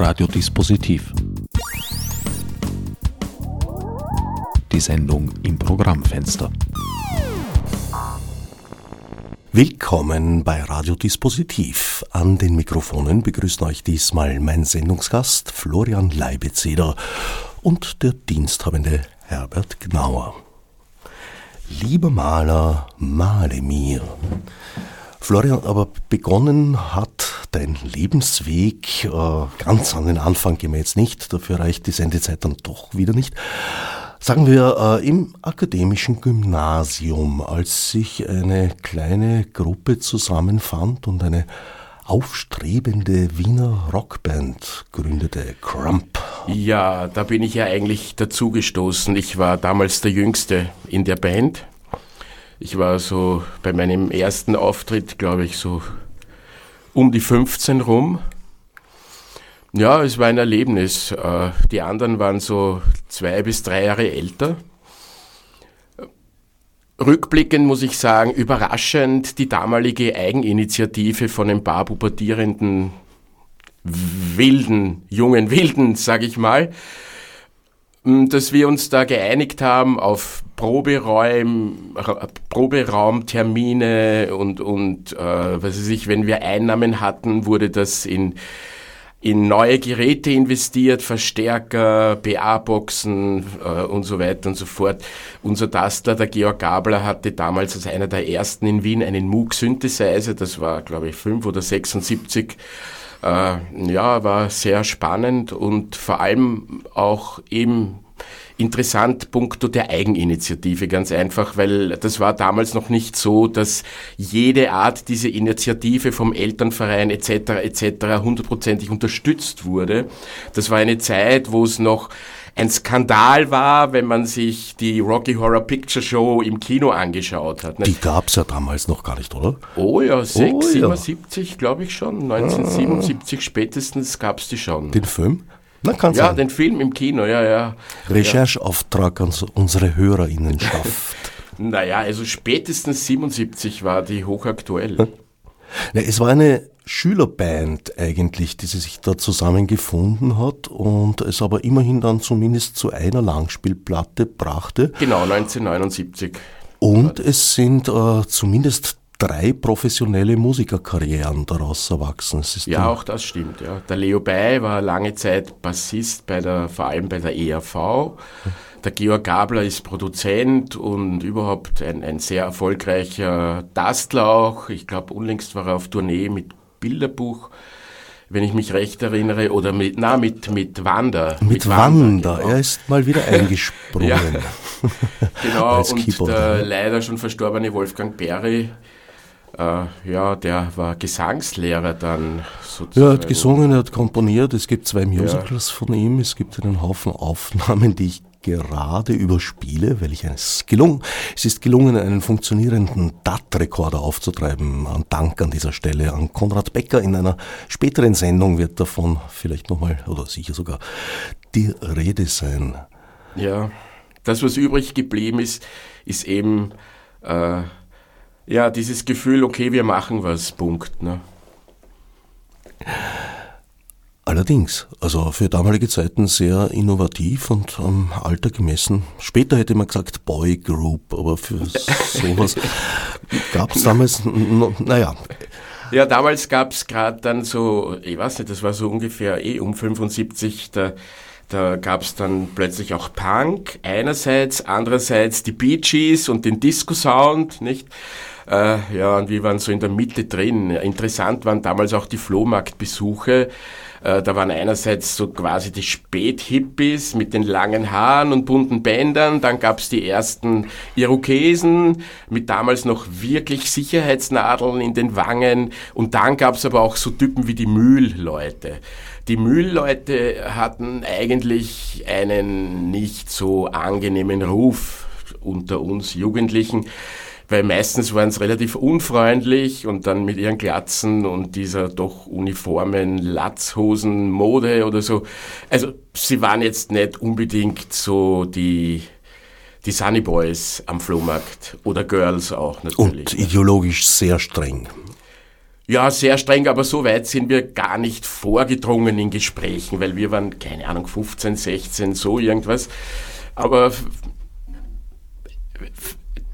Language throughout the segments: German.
Radiodispositiv. Die Sendung im Programmfenster. Willkommen bei Radiodispositiv. An den Mikrofonen begrüßen euch diesmal mein Sendungsgast Florian Leibezeder und der diensthabende Herbert Gnauer. Lieber Maler, male mir. Florian, aber begonnen hat dein Lebensweg äh, ganz an den Anfang gehen wir jetzt nicht, dafür reicht die Sendezeit dann doch wieder nicht. Sagen wir äh, im akademischen Gymnasium, als sich eine kleine Gruppe zusammenfand und eine aufstrebende Wiener Rockband gründete, Crump. Ja, da bin ich ja eigentlich dazugestoßen. Ich war damals der Jüngste in der Band. Ich war so bei meinem ersten Auftritt, glaube ich, so um die 15 rum. Ja, es war ein Erlebnis. Äh, die anderen waren so zwei bis drei Jahre älter. Rückblickend muss ich sagen, überraschend die damalige Eigeninitiative von ein paar pubertierenden wilden, jungen Wilden, sag ich mal, dass wir uns da geeinigt haben auf Proberäum, Proberaumtermine und, und äh, was weiß ich, wenn wir Einnahmen hatten, wurde das in in neue Geräte investiert, Verstärker, BA-Boxen äh, und so weiter und so fort. Unser Tastler, der Georg Gabler, hatte damals als einer der ersten in Wien einen Moog Synthesizer, das war glaube ich 5 oder 76. Äh, ja, war sehr spannend und vor allem auch eben interessant puncto der Eigeninitiative, ganz einfach, weil das war damals noch nicht so, dass jede Art diese Initiative vom Elternverein etc. etc. hundertprozentig unterstützt wurde. Das war eine Zeit, wo es noch ein Skandal war, wenn man sich die Rocky Horror Picture Show im Kino angeschaut hat. Die gab's ja damals noch gar nicht, oder? Oh ja, 6, oh, 77 ja. glaube ich schon. 1977 ah. spätestens gab's die schon. Den Film? Na, kann ja, sein. den Film im Kino, ja, ja. Rechercheauftrag an unsere HörerInnenschaft. naja, also spätestens 77 war die hochaktuell. Ja, es war eine Schülerband eigentlich, die sich da zusammengefunden hat und es aber immerhin dann zumindest zu einer Langspielplatte brachte. Genau, 1979. Und es sind äh, zumindest drei professionelle Musikerkarrieren daraus erwachsen. ja, auch das stimmt. Ja. Der Leo Bay war lange Zeit Bassist bei der, vor allem bei der ERV. Der Georg Gabler ist Produzent und überhaupt ein, ein sehr erfolgreicher Tastler auch. Ich glaube, unlängst war er auf Tournee mit Bilderbuch wenn ich mich recht erinnere, oder mit, na, mit, mit Wander. Mit, mit Wander, genau. er ist mal wieder eingesprungen. ja, genau, und der leider schon verstorbene Wolfgang Perry äh, ja, der war Gesangslehrer dann sozusagen. Ja, er hat gesungen, er hat komponiert. Es gibt zwei Musicals ja. von ihm. Es gibt einen Haufen Aufnahmen, die ich gerade überspiele, weil ich es gelungen, es ist gelungen, einen funktionierenden DAT-Rekorder aufzutreiben. Ein Dank an dieser Stelle an Konrad Becker. In einer späteren Sendung wird davon vielleicht nochmal oder sicher sogar die Rede sein. Ja, das, was übrig geblieben ist, ist eben äh, ja, dieses Gefühl, okay, wir machen was, Punkt. Ne? Allerdings, also für damalige Zeiten sehr innovativ und am Alter gemessen. Später hätte man gesagt Boy Group, aber für sowas gab es damals, naja. Ja, damals gab es gerade dann so, ich weiß nicht, das war so ungefähr eh um 75, da, da gab es dann plötzlich auch Punk einerseits, andererseits die Bee Gees und den Disco-Sound, nicht? Äh, ja, und wir waren so in der Mitte drin. Interessant waren damals auch die Flohmarktbesuche. Äh, da waren einerseits so quasi die Späthippies mit den langen Haaren und bunten Bändern. Dann gab's die ersten Irokesen mit damals noch wirklich Sicherheitsnadeln in den Wangen. Und dann gab's aber auch so Typen wie die Mühlleute. Die Mühlleute hatten eigentlich einen nicht so angenehmen Ruf unter uns Jugendlichen weil meistens waren es relativ unfreundlich und dann mit ihren Glatzen und dieser doch uniformen Latzhosen-Mode oder so. Also sie waren jetzt nicht unbedingt so die die Sunny Boys am Flohmarkt oder Girls auch natürlich. Und ideologisch sehr streng. Ja, sehr streng, aber so weit sind wir gar nicht vorgedrungen in Gesprächen, weil wir waren, keine Ahnung, 15, 16, so irgendwas. Aber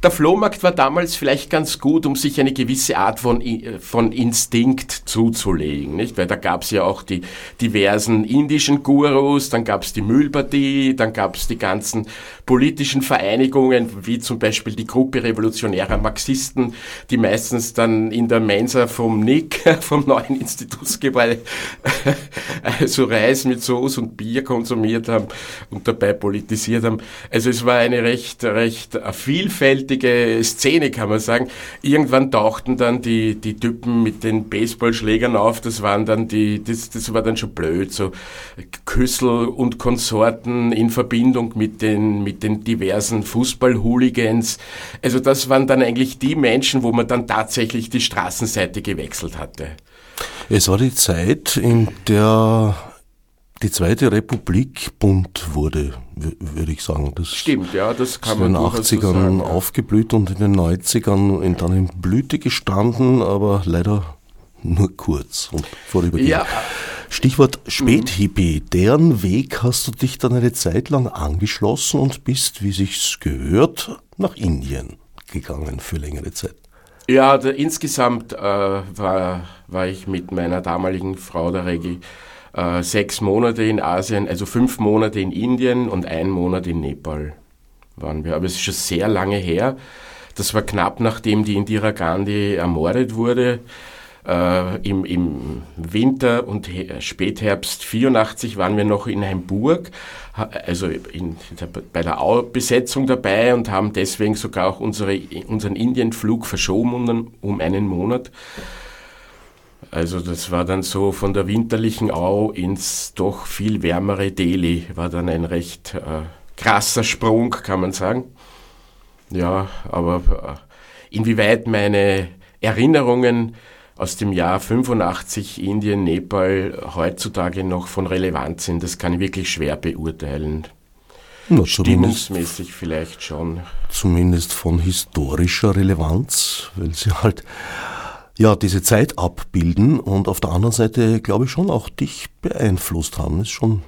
der Flohmarkt war damals vielleicht ganz gut, um sich eine gewisse Art von, von Instinkt zuzulegen, nicht? Weil da gab es ja auch die diversen indischen Gurus, dann gab es die Müllpartie, dann gab es die ganzen politischen Vereinigungen, wie zum Beispiel die Gruppe revolutionärer Marxisten, die meistens dann in der Mensa vom NIC, vom neuen Institutsgebäude, so Reis mit Soße und Bier konsumiert haben und dabei politisiert haben. Also es war eine recht, recht vielfältige lustige Szene, kann man sagen. Irgendwann tauchten dann die, die Typen mit den Baseballschlägern auf, das waren dann die, das, das war dann schon blöd, so Küssel und Konsorten in Verbindung mit den, mit den diversen Fußballhooligans. Also das waren dann eigentlich die Menschen, wo man dann tatsächlich die Straßenseite gewechselt hatte. Es war die Zeit, in der die Zweite Republik bunt wurde, würde ich sagen. Das Stimmt, ja, das kann man in den 80ern so sagen, ja. aufgeblüht und in den 90ern dann in Blüte gestanden, aber leider nur kurz und vorübergehend. Ja. Stichwort Späthippie. Mhm. Deren Weg hast du dich dann eine Zeit lang angeschlossen und bist, wie sich's gehört, nach Indien gegangen für längere Zeit. Ja, der, insgesamt äh, war, war ich mit meiner damaligen Frau, der Regi, äh, sechs Monate in Asien, also fünf Monate in Indien und ein Monat in Nepal waren wir. Aber es ist schon sehr lange her. Das war knapp nachdem die Indira Gandhi ermordet wurde. Äh, im, Im Winter und Spätherbst 84 waren wir noch in Hamburg, also in, bei der Besetzung dabei und haben deswegen sogar auch unsere, unseren Indienflug verschoben um, um einen Monat. Also das war dann so von der winterlichen Au ins doch viel wärmere Delhi, war dann ein recht äh, krasser Sprung, kann man sagen. Ja, aber äh, inwieweit meine Erinnerungen aus dem Jahr 85 Indien, Nepal heutzutage noch von Relevanz sind, das kann ich wirklich schwer beurteilen. Na, Stimmungsmäßig vielleicht schon. Zumindest von historischer Relevanz, weil sie halt ja, diese Zeit abbilden und auf der anderen Seite, glaube ich, schon auch dich beeinflusst haben. Das ist schon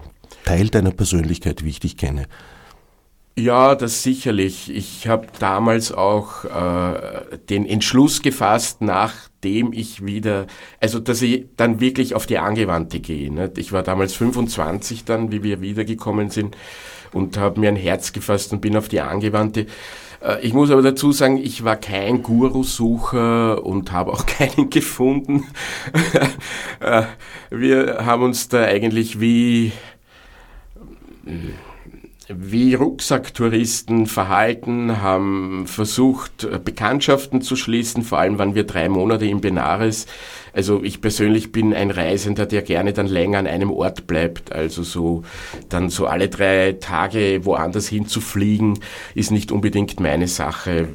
Teil deiner Persönlichkeit, wie ich dich kenne. Ja, das sicherlich. Ich habe damals auch äh, den Entschluss gefasst, nachdem ich wieder, also dass ich dann wirklich auf die Angewandte gehe. Ne? Ich war damals 25 dann, wie wir wiedergekommen sind und habe mir ein Herz gefasst und bin auf die Angewandte. Äh, ich muss aber dazu sagen, ich war kein Guru-Sucher und habe auch keinen gefunden. Äh, wir haben uns da eigentlich wie wie Rucksacktouristen verhalten, haben versucht, Bekanntschaften zu schließen. Vor allem waren wir drei Monate in Benares. Also ich persönlich bin ein Reisender, der gerne dann länger an einem Ort bleibt. Also so dann so alle drei Tage woanders hin zu fliegen, ist nicht unbedingt meine Sache.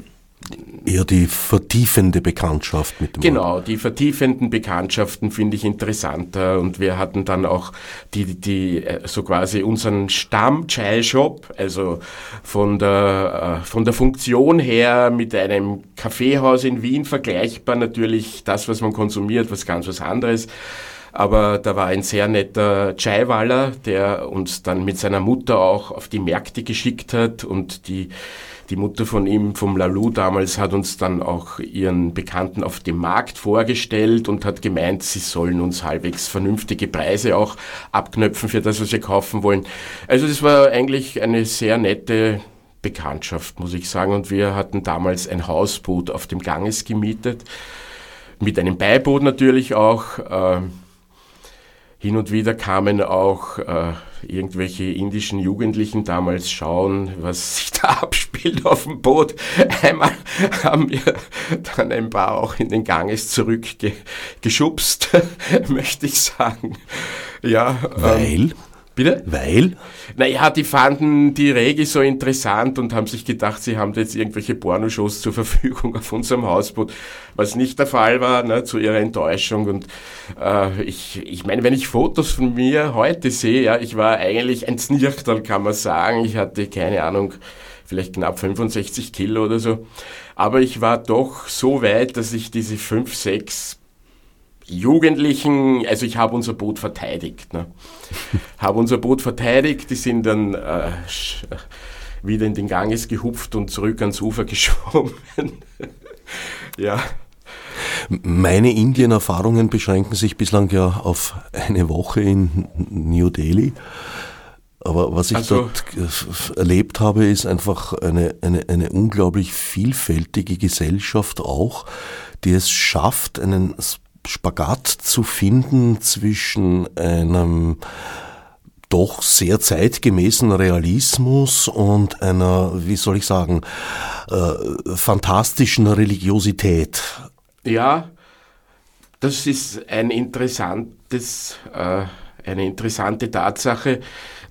Eher die vertiefende Bekanntschaft mit dem Genau, Ort. die vertiefenden Bekanntschaften finde ich interessanter und wir hatten dann auch die, die, äh, so quasi unseren Stamm Chai Shop, also von der, äh, von der Funktion her mit einem Kaffeehaus in Wien vergleichbar natürlich das, was man konsumiert, was ganz was anderes. Aber da war ein sehr netter Chai-Waller, der uns dann mit seiner Mutter auch auf die Märkte geschickt hat und die die Mutter von ihm, vom Lalou damals, hat uns dann auch ihren Bekannten auf dem Markt vorgestellt und hat gemeint, sie sollen uns halbwegs vernünftige Preise auch abknöpfen für das, was wir kaufen wollen. Also das war eigentlich eine sehr nette Bekanntschaft, muss ich sagen. Und wir hatten damals ein Hausboot auf dem Ganges gemietet, mit einem Beiboot natürlich auch. Äh, hin und wieder kamen auch äh, irgendwelche indischen Jugendlichen damals schauen, was sich da abspielt auf dem Boot. Einmal haben wir dann ein paar auch in den Ganges zurückgeschubst, möchte ich sagen. Ja, ähm, Weil? Ähm, Bitte? Weil? Naja, die fanden die Regi so interessant und haben sich gedacht, sie haben jetzt irgendwelche Pornoshows zur Verfügung auf unserem Hausboot, was nicht der Fall war, ne, zu ihrer Enttäuschung. Und äh, ich, ich meine, wenn ich Fotos von mir heute sehe, ja, ich war eigentlich ein Znirchtal, kann man sagen. Ich hatte, keine Ahnung, vielleicht knapp 65 Kilo oder so. Aber ich war doch so weit, dass ich diese 5, 6 Jugendlichen, also ich habe unser Boot verteidigt. Ne? habe unser Boot verteidigt, die sind dann äh, wieder in den Ganges gehupft und zurück ans Ufer geschwommen. ja. Meine Indien-Erfahrungen beschränken sich bislang ja auf eine Woche in New Delhi. Aber was ich also, dort erlebt habe, ist einfach eine, eine, eine unglaublich vielfältige Gesellschaft auch, die es schafft, einen Spagat zu finden zwischen einem doch sehr zeitgemäßen Realismus und einer, wie soll ich sagen, äh, fantastischen Religiosität. Ja, das ist ein interessantes, äh, eine interessante Tatsache.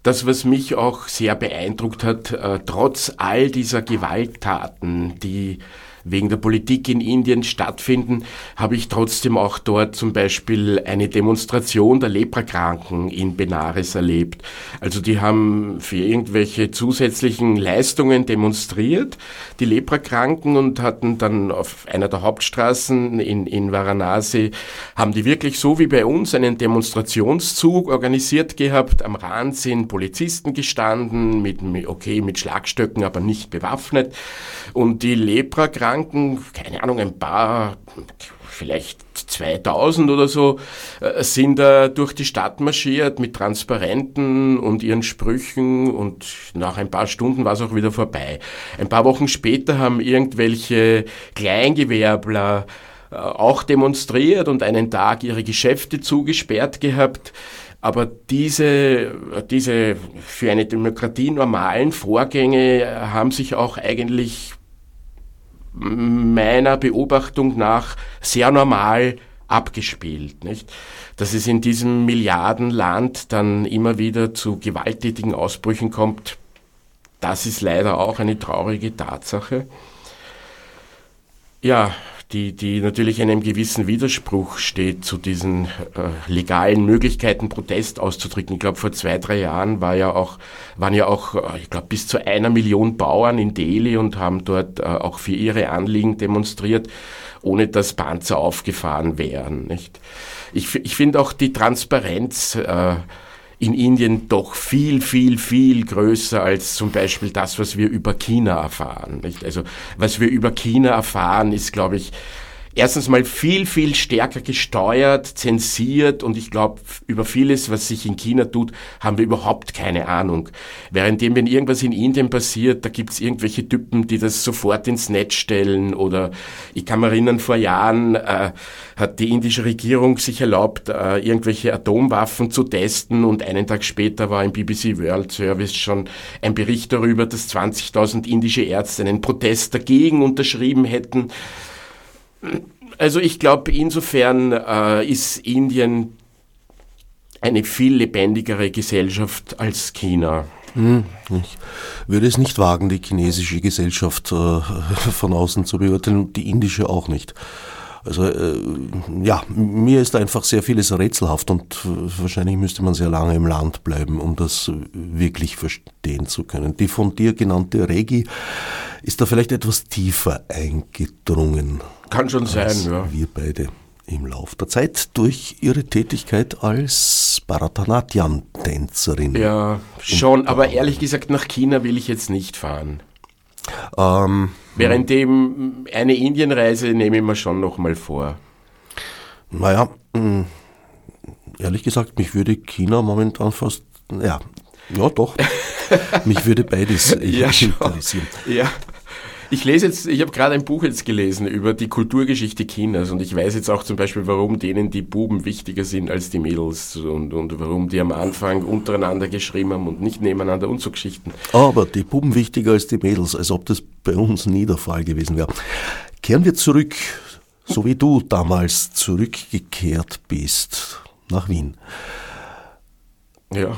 Das, was mich auch sehr beeindruckt hat, äh, trotz all dieser Gewalttaten, die wegen der Politik in Indien stattfinden, habe ich trotzdem auch dort zum Beispiel eine Demonstration der Leprakranken in Benares erlebt. Also die haben für irgendwelche zusätzlichen Leistungen demonstriert, die Leprakranken, und hatten dann auf einer der Hauptstraßen in, in Varanasi, haben die wirklich so wie bei uns einen Demonstrationszug organisiert gehabt. Am Rand sind Polizisten gestanden, mit, okay, mit Schlagstöcken, aber nicht bewaffnet. Und die Leprakranken Kranken, keine Ahnung, ein paar, vielleicht 2000 oder so, äh, sind da durch die Stadt marschiert mit Transparenten und ihren Sprüchen und nach ein paar Stunden war es auch wieder vorbei. Ein paar Wochen später haben irgendwelche Kleingewerbler äh, auch demonstriert und einen Tag ihre Geschäfte zugesperrt gehabt. Aber diese, diese für eine Demokratie normalen Vorgänge haben sich auch eigentlich meiner Beobachtung nach sehr normal abgespielt. Nicht? Dass es in diesem Milliardenland dann immer wieder zu gewalttätigen Ausbrüchen kommt, das ist leider auch eine traurige Tatsache. Ja, die, die natürlich in einem gewissen Widerspruch steht zu diesen äh, legalen Möglichkeiten, Protest auszudrücken. Ich glaube, vor zwei, drei Jahren war ja auch, waren ja auch, äh, ich glaube, bis zu einer Million Bauern in Delhi und haben dort äh, auch für ihre Anliegen demonstriert, ohne dass Panzer aufgefahren wären. Nicht? Ich, ich finde auch die Transparenz äh, in Indien doch viel, viel, viel größer als zum Beispiel das, was wir über China erfahren. Nicht? Also was wir über China erfahren, ist, glaube ich, erstens mal viel, viel stärker gesteuert, zensiert und ich glaube, über vieles, was sich in China tut, haben wir überhaupt keine Ahnung. Währenddem, wenn irgendwas in Indien passiert, da gibt's irgendwelche Typen, die das sofort ins Netz stellen oder ich kann mich erinnern, vor Jahren äh, hat die indische Regierung sich erlaubt, äh, irgendwelche Atomwaffen zu testen und einen Tag später war im BBC World Service schon ein Bericht darüber, dass 20.000 indische Ärzte einen Protest dagegen unterschrieben hätten. Also ich glaube, insofern äh, ist Indien eine viel lebendigere Gesellschaft als China. Hm, ich würde es nicht wagen, die chinesische Gesellschaft äh, von außen zu beurteilen, die indische auch nicht. Also äh, ja, mir ist einfach sehr vieles rätselhaft und äh, wahrscheinlich müsste man sehr lange im Land bleiben, um das wirklich verstehen zu können. Die von dir genannte Regi ist da vielleicht etwas tiefer eingedrungen. Kann schon sein, ja. Wir beide im Lauf der Zeit durch ihre Tätigkeit als Bharatanatyam-Tänzerin. Ja, schon, aber ehrlich gesagt, nach China will ich jetzt nicht fahren. Ähm, Währenddem eine Indienreise nehme ich mir schon noch mal vor. Naja, hm, ehrlich gesagt, mich würde China momentan fast, ja, ja doch, mich würde beides ja, interessieren. Ja. Ich lese jetzt, ich habe gerade ein Buch jetzt gelesen über die Kulturgeschichte Chinas und ich weiß jetzt auch zum Beispiel, warum denen die Buben wichtiger sind als die Mädels und, und warum die am Anfang untereinander geschrieben haben und nicht nebeneinander und so Geschichten. Aber die Buben wichtiger als die Mädels, als ob das bei uns nie der Fall gewesen wäre. Kehren wir zurück, so wie du damals zurückgekehrt bist nach Wien. Ja.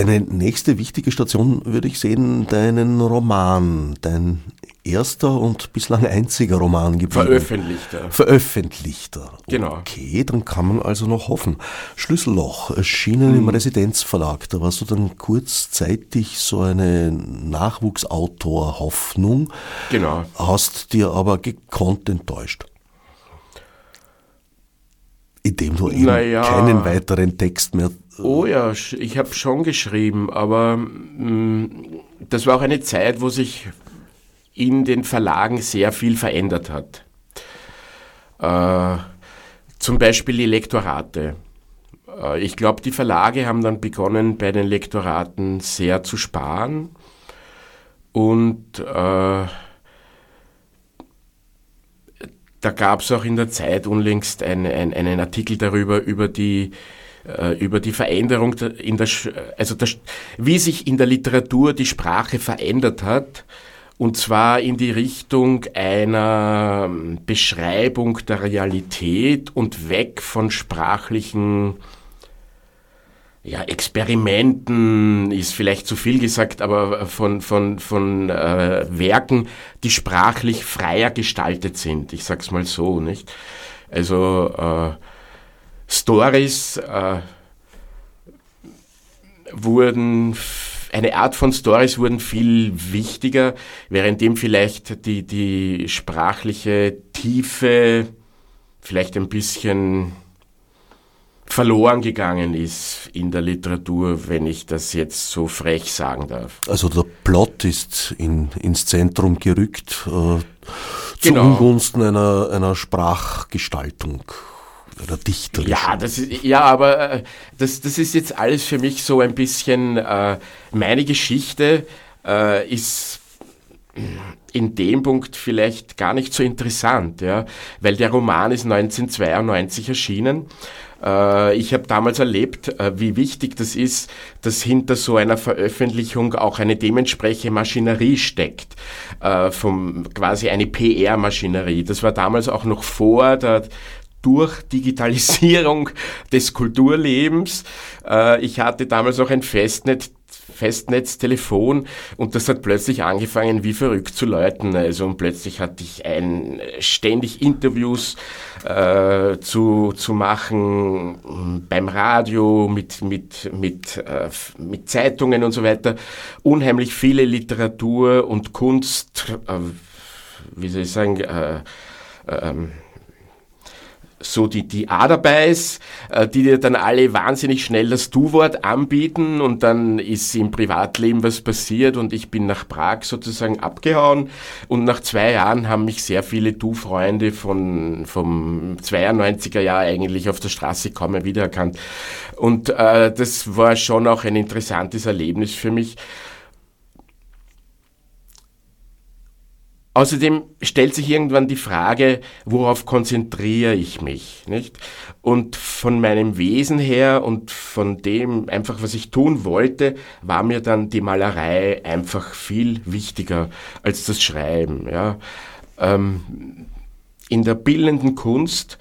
Eine nächste wichtige Station würde ich sehen, deinen Roman, dein erster und bislang einziger Roman geblieben. Veröffentlichter. Veröffentlichter. Genau. Okay, dann kann man also noch hoffen. Schlüsselloch, erschienen hm. im Residenzverlag. Da warst du dann kurzzeitig so eine Nachwuchsautor-Hoffnung. Genau. Hast dir aber gekonnt enttäuscht. indem du eben Naja. keinen weiteren Text mehr. Oh ja, ich habe schon geschrieben, aber mh, das war auch eine Zeit, wo sich in den Verlagen sehr viel verändert hat. Äh, zum Beispiel die Lektorate. Äh, ich glaube, die Verlage haben dann begonnen, bei den Lektoraten sehr zu sparen. Und äh, da gab es auch in der Zeit unlängst ein, ein, einen Artikel darüber, über die, über die Veränderung der- in der, also der, wie sich in der Literatur die Sprache verändert hat. Und zwar in die Richtung einer ähm, Beschreibung der Realität und weg von sprachlichen ja, Experimenten ist vielleicht zu viel gesagt, aber von, von, von äh, Werken, die sprachlich freier gestaltet sind. Ich sag's mal so, nicht? Also äh, Stories äh, wurden, eine Art von Stories wurden viel wichtiger, währenddem vielleicht die, die sprachliche Tiefe vielleicht ein bisschen verloren gegangen ist in der Literatur, wenn ich das jetzt so frech sagen darf. Also der Plot ist in, ins Zentrum gerückt, äh, zu Genau. Ungunsten einer, einer Sprachgestaltung, einer dichterischen. Ja, das ist, ja, aber äh, das, das ist jetzt alles für mich so ein bisschen, äh, meine Geschichte äh, ist in dem Punkt vielleicht gar nicht so interessant, ja, weil der Roman ist 1992 erschienen. Äh, Ich habe damals erlebt, äh, wie wichtig das ist, dass hinter so einer Veröffentlichung auch eine dementsprechende Maschinerie steckt, äh, vom quasi eine PR-Maschinerie. Das war damals auch noch vor der durch Digitalisierung des Kulturlebens. Äh, Ich hatte damals auch ein Festnetz, Festnetztelefon und das hat plötzlich angefangen wie verrückt zu läuten. Also und plötzlich hatte ich ein, ständig Interviews äh, zu, zu machen beim Radio mit, mit, mit, äh, mit Zeitungen und so weiter. Unheimlich viele Literatur und Kunst, äh, wie soll ich sagen, äh, ähm, so die, die Aderbeiß, äh, die dir dann alle wahnsinnig schnell das Du-Wort anbieten und dann ist im Privatleben was passiert und ich bin nach Prag sozusagen abgehauen und nach zwei Jahren haben mich sehr viele Du-Freunde von, vom 92er Jahr eigentlich auf der Straße kaum mehr wiedererkannt. Und äh, das war schon auch ein interessantes Erlebnis für mich. Außerdem stellt sich irgendwann die Frage, worauf konzentriere ich mich, nicht? Und von meinem Wesen her und von dem einfach, was ich tun wollte, war mir dann die Malerei einfach viel wichtiger als das Schreiben, ja. Ähm, in der bildenden Kunst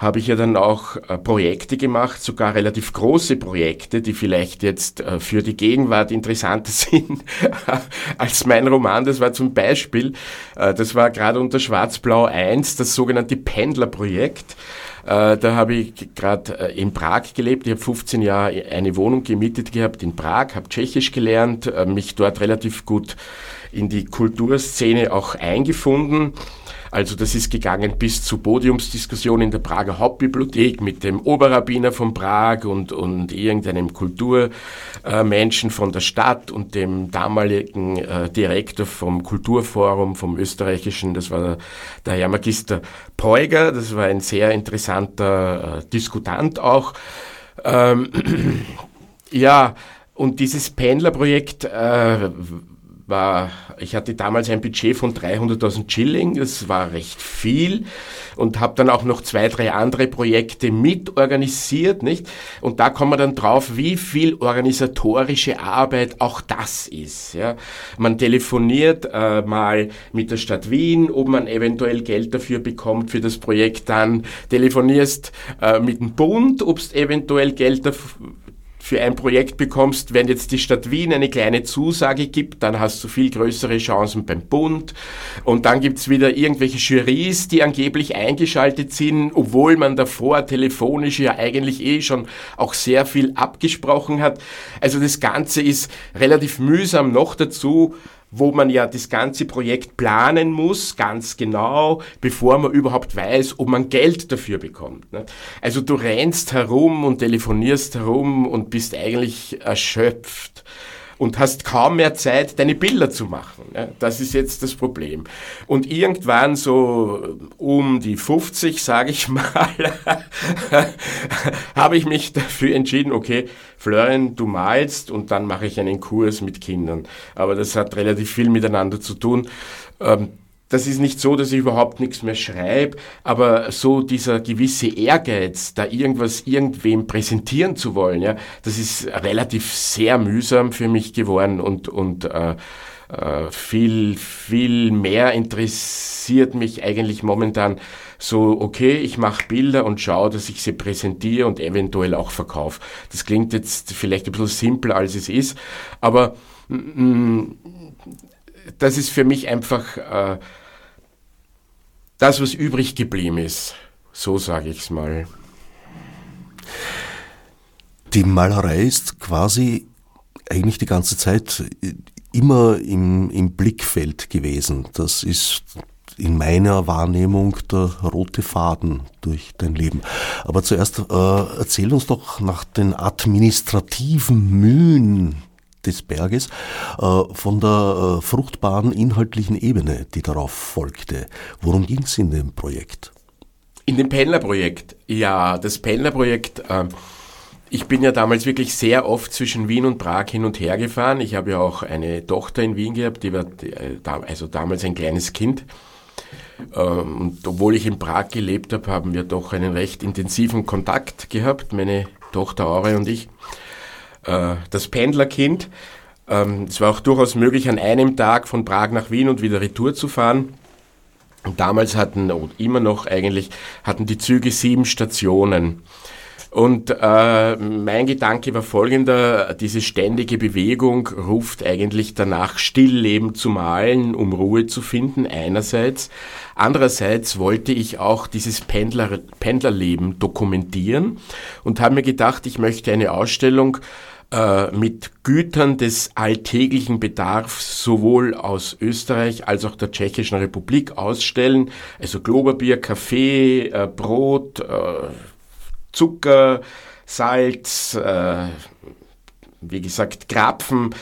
habe ich ja dann auch äh, Projekte gemacht, sogar relativ große Projekte, die vielleicht jetzt äh, für die Gegenwart interessanter sind als mein Roman. Das war zum Beispiel, äh, das war gerade unter Schwarz-Blau 1, das sogenannte Pendlerprojekt. Äh, da habe ich gerade äh, in Prag gelebt. Ich habe 15 Jahre eine Wohnung gemietet gehabt in Prag, habe Tschechisch gelernt, äh, mich dort relativ gut in die Kulturszene auch eingefunden. Also das ist gegangen bis zu Podiumsdiskussionen in der Prager Hauptbibliothek mit dem Oberrabbiner von Prag und, und irgendeinem Kulturmenschen von der Stadt und dem damaligen äh, Direktor vom Kulturforum, vom österreichischen, das war der Herr Magister Peuger, das war ein sehr interessanter äh, Diskutant auch. Ähm, ja, und dieses Pendlerprojekt äh, war, ich hatte damals ein Budget von 300.000 Schilling, das war recht viel und habe dann auch noch zwei, drei andere Projekte mitorganisiert, nicht? Und da kommen wir dann drauf, wie viel organisatorische Arbeit auch das ist, ja? Man telefoniert äh, mal mit der Stadt Wien, ob man eventuell Geld dafür bekommt für das Projekt, dann telefonierst äh, mit dem Bund, ob es eventuell Geld dafür für ein Projekt bekommst, wenn jetzt die Stadt Wien eine kleine Zusage gibt, dann hast du viel größere Chancen beim Bund. Und dann gibt's wieder irgendwelche Jurys, die angeblich eingeschaltet sind, obwohl man davor telefonisch ja eigentlich eh schon auch sehr viel abgesprochen hat. Also das Ganze ist relativ mühsam noch dazu wo man ja das ganze Projekt planen muss, ganz genau, bevor man überhaupt weiß, ob man Geld dafür bekommt. Also du rennst herum und telefonierst herum und bist eigentlich erschöpft und hast kaum mehr Zeit, deine Bilder zu machen. Das ist jetzt das Problem. Und irgendwann so um die 50, sage ich mal, habe ich mich dafür entschieden, okay, Florian, du malst und dann mache ich einen Kurs mit Kindern. Aber das hat relativ viel miteinander zu tun. Das ist nicht so, dass ich überhaupt nichts mehr schreibe, aber so dieser gewisse Ehrgeiz, da irgendwas irgendwem präsentieren zu wollen, ja, das ist relativ sehr mühsam für mich geworden und, und äh, äh, viel, viel mehr interessiert mich eigentlich momentan so, okay, ich mache Bilder und schaue, dass ich sie präsentiere und eventuell auch verkaufe. Das klingt jetzt vielleicht ein bisschen simpler, als es ist, aber mm, mm das ist für mich einfach äh, das, was übrig geblieben ist. So sage ich es mal. Die Malerei ist quasi eigentlich die ganze Zeit immer im, im Blickfeld gewesen. Das ist in meiner Wahrnehmung der rote Faden durch dein Leben. Aber zuerst äh, erzähl uns doch nach den administrativen Mühen des Berges, äh, von der äh, fruchtbaren inhaltlichen Ebene, die darauf folgte. Worum ging es in dem Projekt? In dem Pendlerprojekt, ja, das Pendlerprojekt, äh, ich bin ja damals wirklich sehr oft zwischen Wien und Prag hin und her gefahren. Ich habe ja auch eine Tochter in Wien gehabt, die war also damals ein kleines Kind. Und obwohl ich in Prag gelebt habe, haben wir doch einen recht intensiven Kontakt gehabt, meine Tochter Aure und ich äh, das Pendlerkind. Ähm, es war auch durchaus möglich, an einem Tag von Prag nach Wien und wieder Retour zu fahren. Und damals hatten, und immer noch eigentlich, hatten die Züge sieben Stationen. Und äh, mein Gedanke war folgender, diese ständige Bewegung ruft eigentlich danach, Stillleben zu malen, um Ruhe zu finden, einerseits. Andererseits wollte ich auch dieses Pendler, Pendlerleben dokumentieren und habe mir gedacht, ich möchte eine Ausstellung äh, mit Gütern des alltäglichen Bedarfs sowohl aus Österreich als auch der Tschechischen Republik ausstellen. Also Globerbier, Kaffee, äh, Brot, äh, Zucker, Salz, äh, wie gesagt, Krapfen,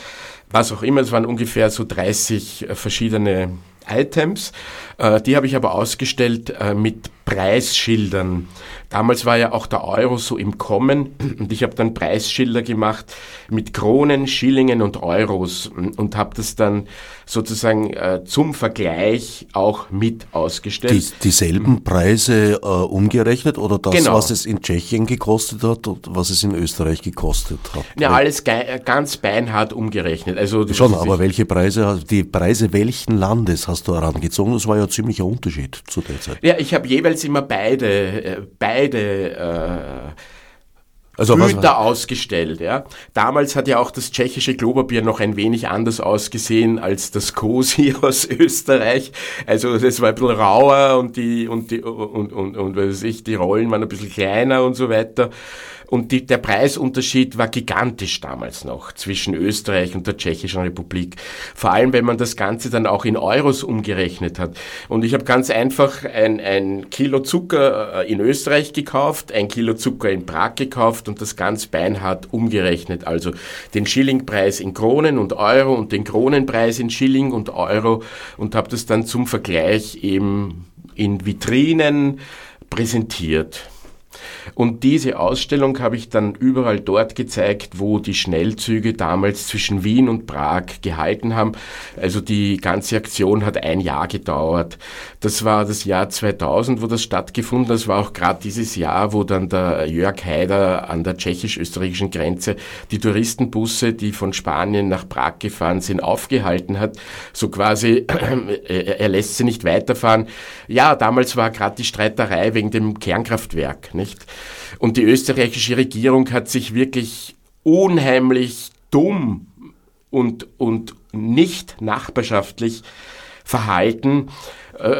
was auch immer. Es waren ungefähr so 30 äh, verschiedene Items. Die habe ich aber ausgestellt mit Preisschildern. Damals war ja auch der Euro so im Kommen und ich habe dann Preisschilder gemacht mit Kronen, Schillingen und Euros und habe das dann sozusagen äh, zum Vergleich auch mit ausgestellt. Die, dieselben Preise äh, umgerechnet oder das, genau. was es in Tschechien gekostet hat und was es in Österreich gekostet hat? Ja, alles ganz beinhart umgerechnet. Also Schon, aber welche Preise, die Preise welchen Landes hast du herangezogen? Das war ja ziemlicher Unterschied zu der Zeit. Ja, ich habe jeweils immer beide, beide äh, beide äh, also Güter ausgestellt. Ja. Damals hat ja auch das tschechische Klopapier noch ein wenig anders ausgesehen als das Cosi aus Österreich. Also das war ein bisschen rauer und die und die und und, und, was weiß ich, die Rollen waren ein bisschen kleiner und so weiter. Und die, der Preisunterschied war gigantisch damals noch zwischen Österreich und der Tschechischen Republik. Vor allem, wenn man das Ganze dann auch in Euros umgerechnet hat. Und ich habe ganz einfach ein, ein Kilo Zucker äh, in Österreich gekauft, ein Kilo Zucker in Prag gekauft und das ganz beinhart umgerechnet. Also den Schillingpreis in Kronen und Euro und den Kronenpreis in Schilling und Euro und habe das dann zum Vergleich eben in Vitrinen präsentiert. Und diese Ausstellung habe ich dann überall dort gezeigt, wo die Schnellzüge damals zwischen Wien und Prag gehalten haben. Also die ganze Aktion hat ein Jahr gedauert. Das war das Jahr 2000, wo das stattgefunden hat. Das war auch gerade dieses Jahr, wo dann der Jörg Haider an der tschechisch-österreichischen Grenze die Touristenbusse, die von Spanien nach Prag gefahren sind, aufgehalten hat. So quasi, er lässt sie nicht weiterfahren. Ja, damals war gerade die Streiterei wegen dem Kernkraftwerk, nicht? Und die österreichische Regierung hat sich wirklich unheimlich dumm und, und nicht nachbarschaftlich verhalten,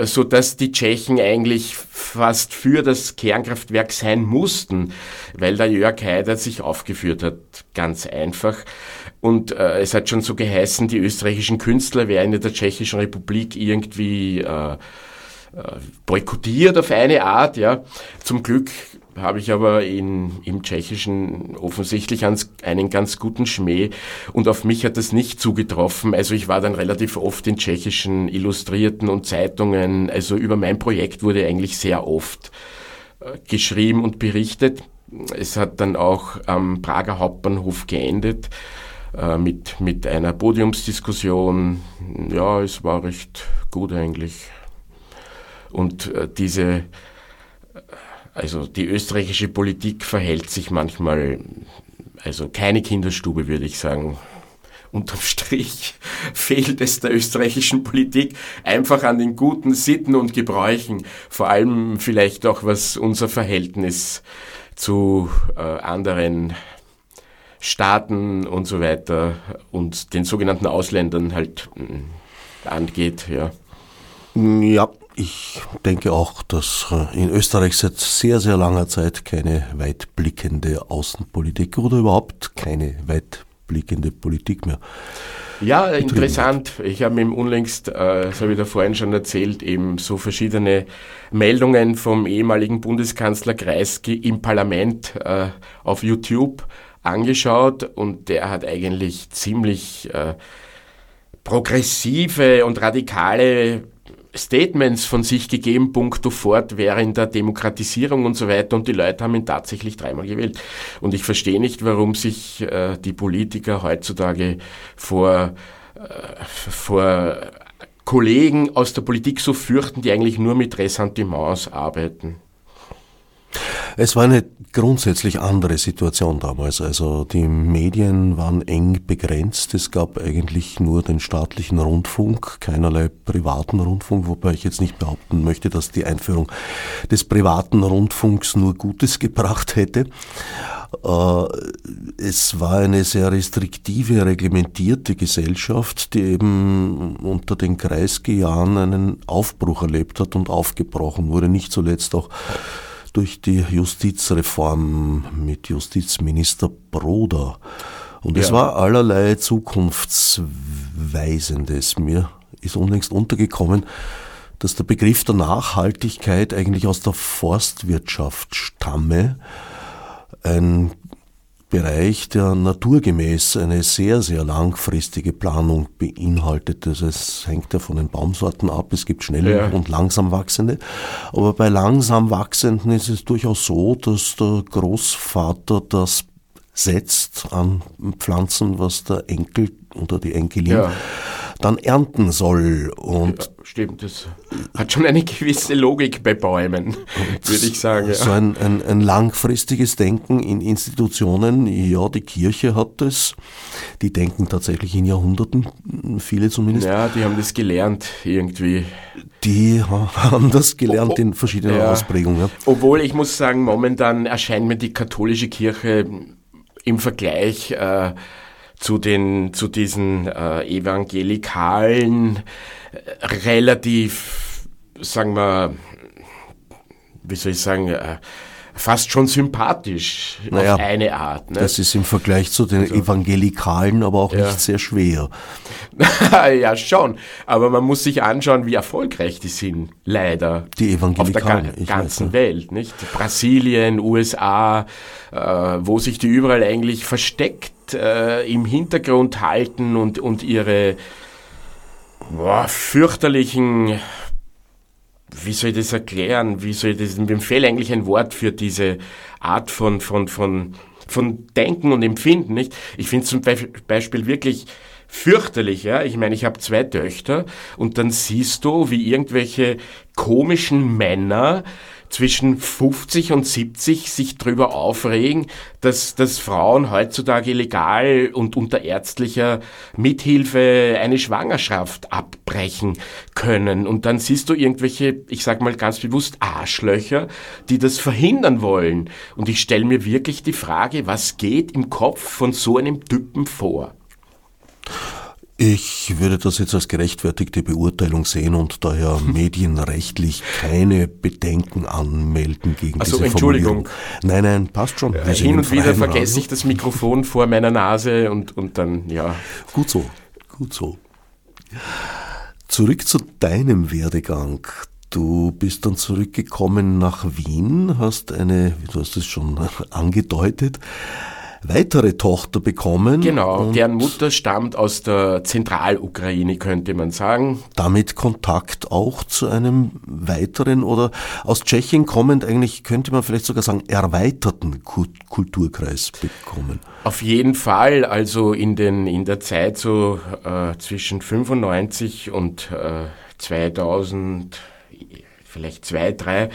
so dass die Tschechen eigentlich fast für das Kernkraftwerk sein mussten, weil der Jörg Haider sich aufgeführt hat, ganz einfach. Und äh, es hat schon so geheißen, die österreichischen Künstler wären in der Tschechischen Republik irgendwie äh, äh boykottiert auf eine Art, ja. Zum Glück habe ich aber in, im Tschechischen offensichtlich einen ganz guten Schmäh und auf mich hat das nicht zugetroffen. Also ich war dann relativ oft in tschechischen Illustrierten und Zeitungen. Also über mein Projekt wurde eigentlich sehr oft äh, geschrieben und berichtet. Es hat dann auch am Prager Hauptbahnhof geendet äh, mit, mit einer Podiumsdiskussion. Ja, es war recht gut eigentlich. Und äh, diese also die österreichische Politik verhält sich manchmal, also keine Kinderstube würde ich sagen. Unterm Strich fehlt es der österreichischen Politik einfach an den guten Sitten und Gebräuchen, vor allem vielleicht auch was unser Verhältnis zu äh, anderen Staaten und so weiter und den sogenannten Ausländern halt äh, angeht, ja. Ja, ich denke auch, dass äh, in Österreich seit sehr, sehr langer Zeit keine weitblickende Außenpolitik oder überhaupt keine weitblickende Politik mehr. Ja, interessant. Ich habe ihm unlängst, äh, das habe ich da vorhin schon erzählt, eben so verschiedene Meldungen vom ehemaligen Bundeskanzler Kreisky im Parlament äh, auf YouTube angeschaut und der hat eigentlich ziemlich äh, progressive und radikale Statements von sich gegeben, punkto fortwährender Demokratisierung und so weiter und die Leute haben ihn tatsächlich dreimal gewählt. Und ich verstehe nicht, warum sich äh, die Politiker heutzutage vor, äh, vor Kollegen aus der Politik so fürchten, die eigentlich nur mit Ressentiments arbeiten. Es war eine grundsätzlich andere Situation damals. Also die Medien waren eng begrenzt. Es gab eigentlich nur den staatlichen Rundfunk, keinerlei privaten Rundfunk, wobei ich jetzt nicht behaupten möchte, dass die Einführung des privaten Rundfunks nur Gutes gebracht hätte. Äh, es war eine sehr restriktive, reglementierte Gesellschaft, die eben unter den Kreisgejahren einen Aufbruch erlebt hat und aufgebrochen wurde, nicht zuletzt auch durch die Justizreform mit Justizminister Broder. Und ja. es war allerlei Zukunftsweisendes. Mir ist unlängst untergekommen, dass der Begriff der Nachhaltigkeit eigentlich aus der Forstwirtschaft stamme. Ein Bereich, der naturgemäß eine sehr, sehr langfristige Planung beinhaltet. Also es hängt ja von den Baumsorten ab. Es gibt schnell ja. und langsam wachsende. Aber bei langsam wachsenden ist es durchaus so, dass der Großvater das setzt an Pflanzen, was der Enkel oder die Enkelin ja dann ernten soll. Und ja, stimmt, das hat schon eine gewisse Logik bei Bäumen, würde ich sagen. Ja. So ein, ein, ein langfristiges Denken in Institutionen, ja, die Kirche hat das, die denken tatsächlich in Jahrhunderten, viele zumindest. Ja, die haben das gelernt irgendwie. Die haben das gelernt in verschiedenen ja. Ausprägungen. Obwohl ich muss sagen, momentan erscheint mir die katholische Kirche im Vergleich äh, zu den zu diesen äh, evangelikalen äh, relativ sagen wir wie soll ich sagen äh, fast schon sympathisch naja, auf eine Art. Ne? Das ist im Vergleich zu den also, Evangelikalen aber auch ja. nicht sehr schwer. ja, schon. Aber man muss sich anschauen, wie erfolgreich die sind, leider. Die Evangelikalen. Auf der ga ganzen weiß, Welt, nicht? Brasilien, USA, äh, wo sich die überall eigentlich versteckt äh, im Hintergrund halten und, und ihre boah, fürchterlichen wie soll ich das erklären? Wie soll ich das, mir fehlt eigentlich ein Wort für diese Art von, von, von, von Denken und Empfinden, nicht? Ich finde zum Beispiel wirklich fürchterlich, ja. Ich meine, ich habe zwei Töchter und dann siehst du, wie irgendwelche komischen Männer zwischen 50 und 70 sich darüber aufregen, dass, dass Frauen heutzutage legal und unter ärztlicher Mithilfe eine Schwangerschaft abbrechen können. Und dann siehst du irgendwelche, ich sag mal ganz bewusst, Arschlöcher, die das verhindern wollen. Und ich stelle mir wirklich die Frage, was geht im Kopf von so einem Typen vor? Ich würde das jetzt als gerechtfertigte Beurteilung sehen und daher medienrechtlich keine Bedenken anmelden gegen also, diese Entschuldigung. Nein, nein, passt schon. Ja, hin und wieder vergesse Radio. ich das Mikrofon vor meiner Nase und, und dann, ja. Gut so, gut so. Zurück zu deinem Werdegang. Du bist dann zurückgekommen nach Wien, hast eine, du hast es schon angedeutet, weitere Tochter bekommen. Genau, deren Mutter stammt aus der Zentralukraine, könnte man sagen. Damit Kontakt auch zu einem weiteren oder aus Tschechien kommend eigentlich, könnte man vielleicht sogar sagen, erweiterten Kulturkreis bekommen. Auf jeden Fall, also in, den, in der Zeit so äh, zwischen 95 und äh, 2000, vielleicht zwei, drei,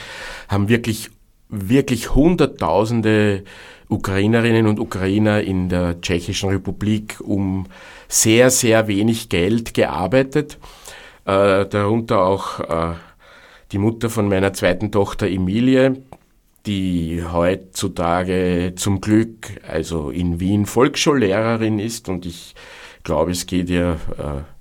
haben wirklich, wirklich Hunderttausende Ukrainerinnen und Ukrainer in der Tschechischen Republik um sehr, sehr wenig Geld gearbeitet. Äh, darunter auch äh, die Mutter von meiner zweiten Tochter Emilie, die heutzutage zum Glück also in Wien Volksschullehrerin ist und ich glaube, es geht ihr äh,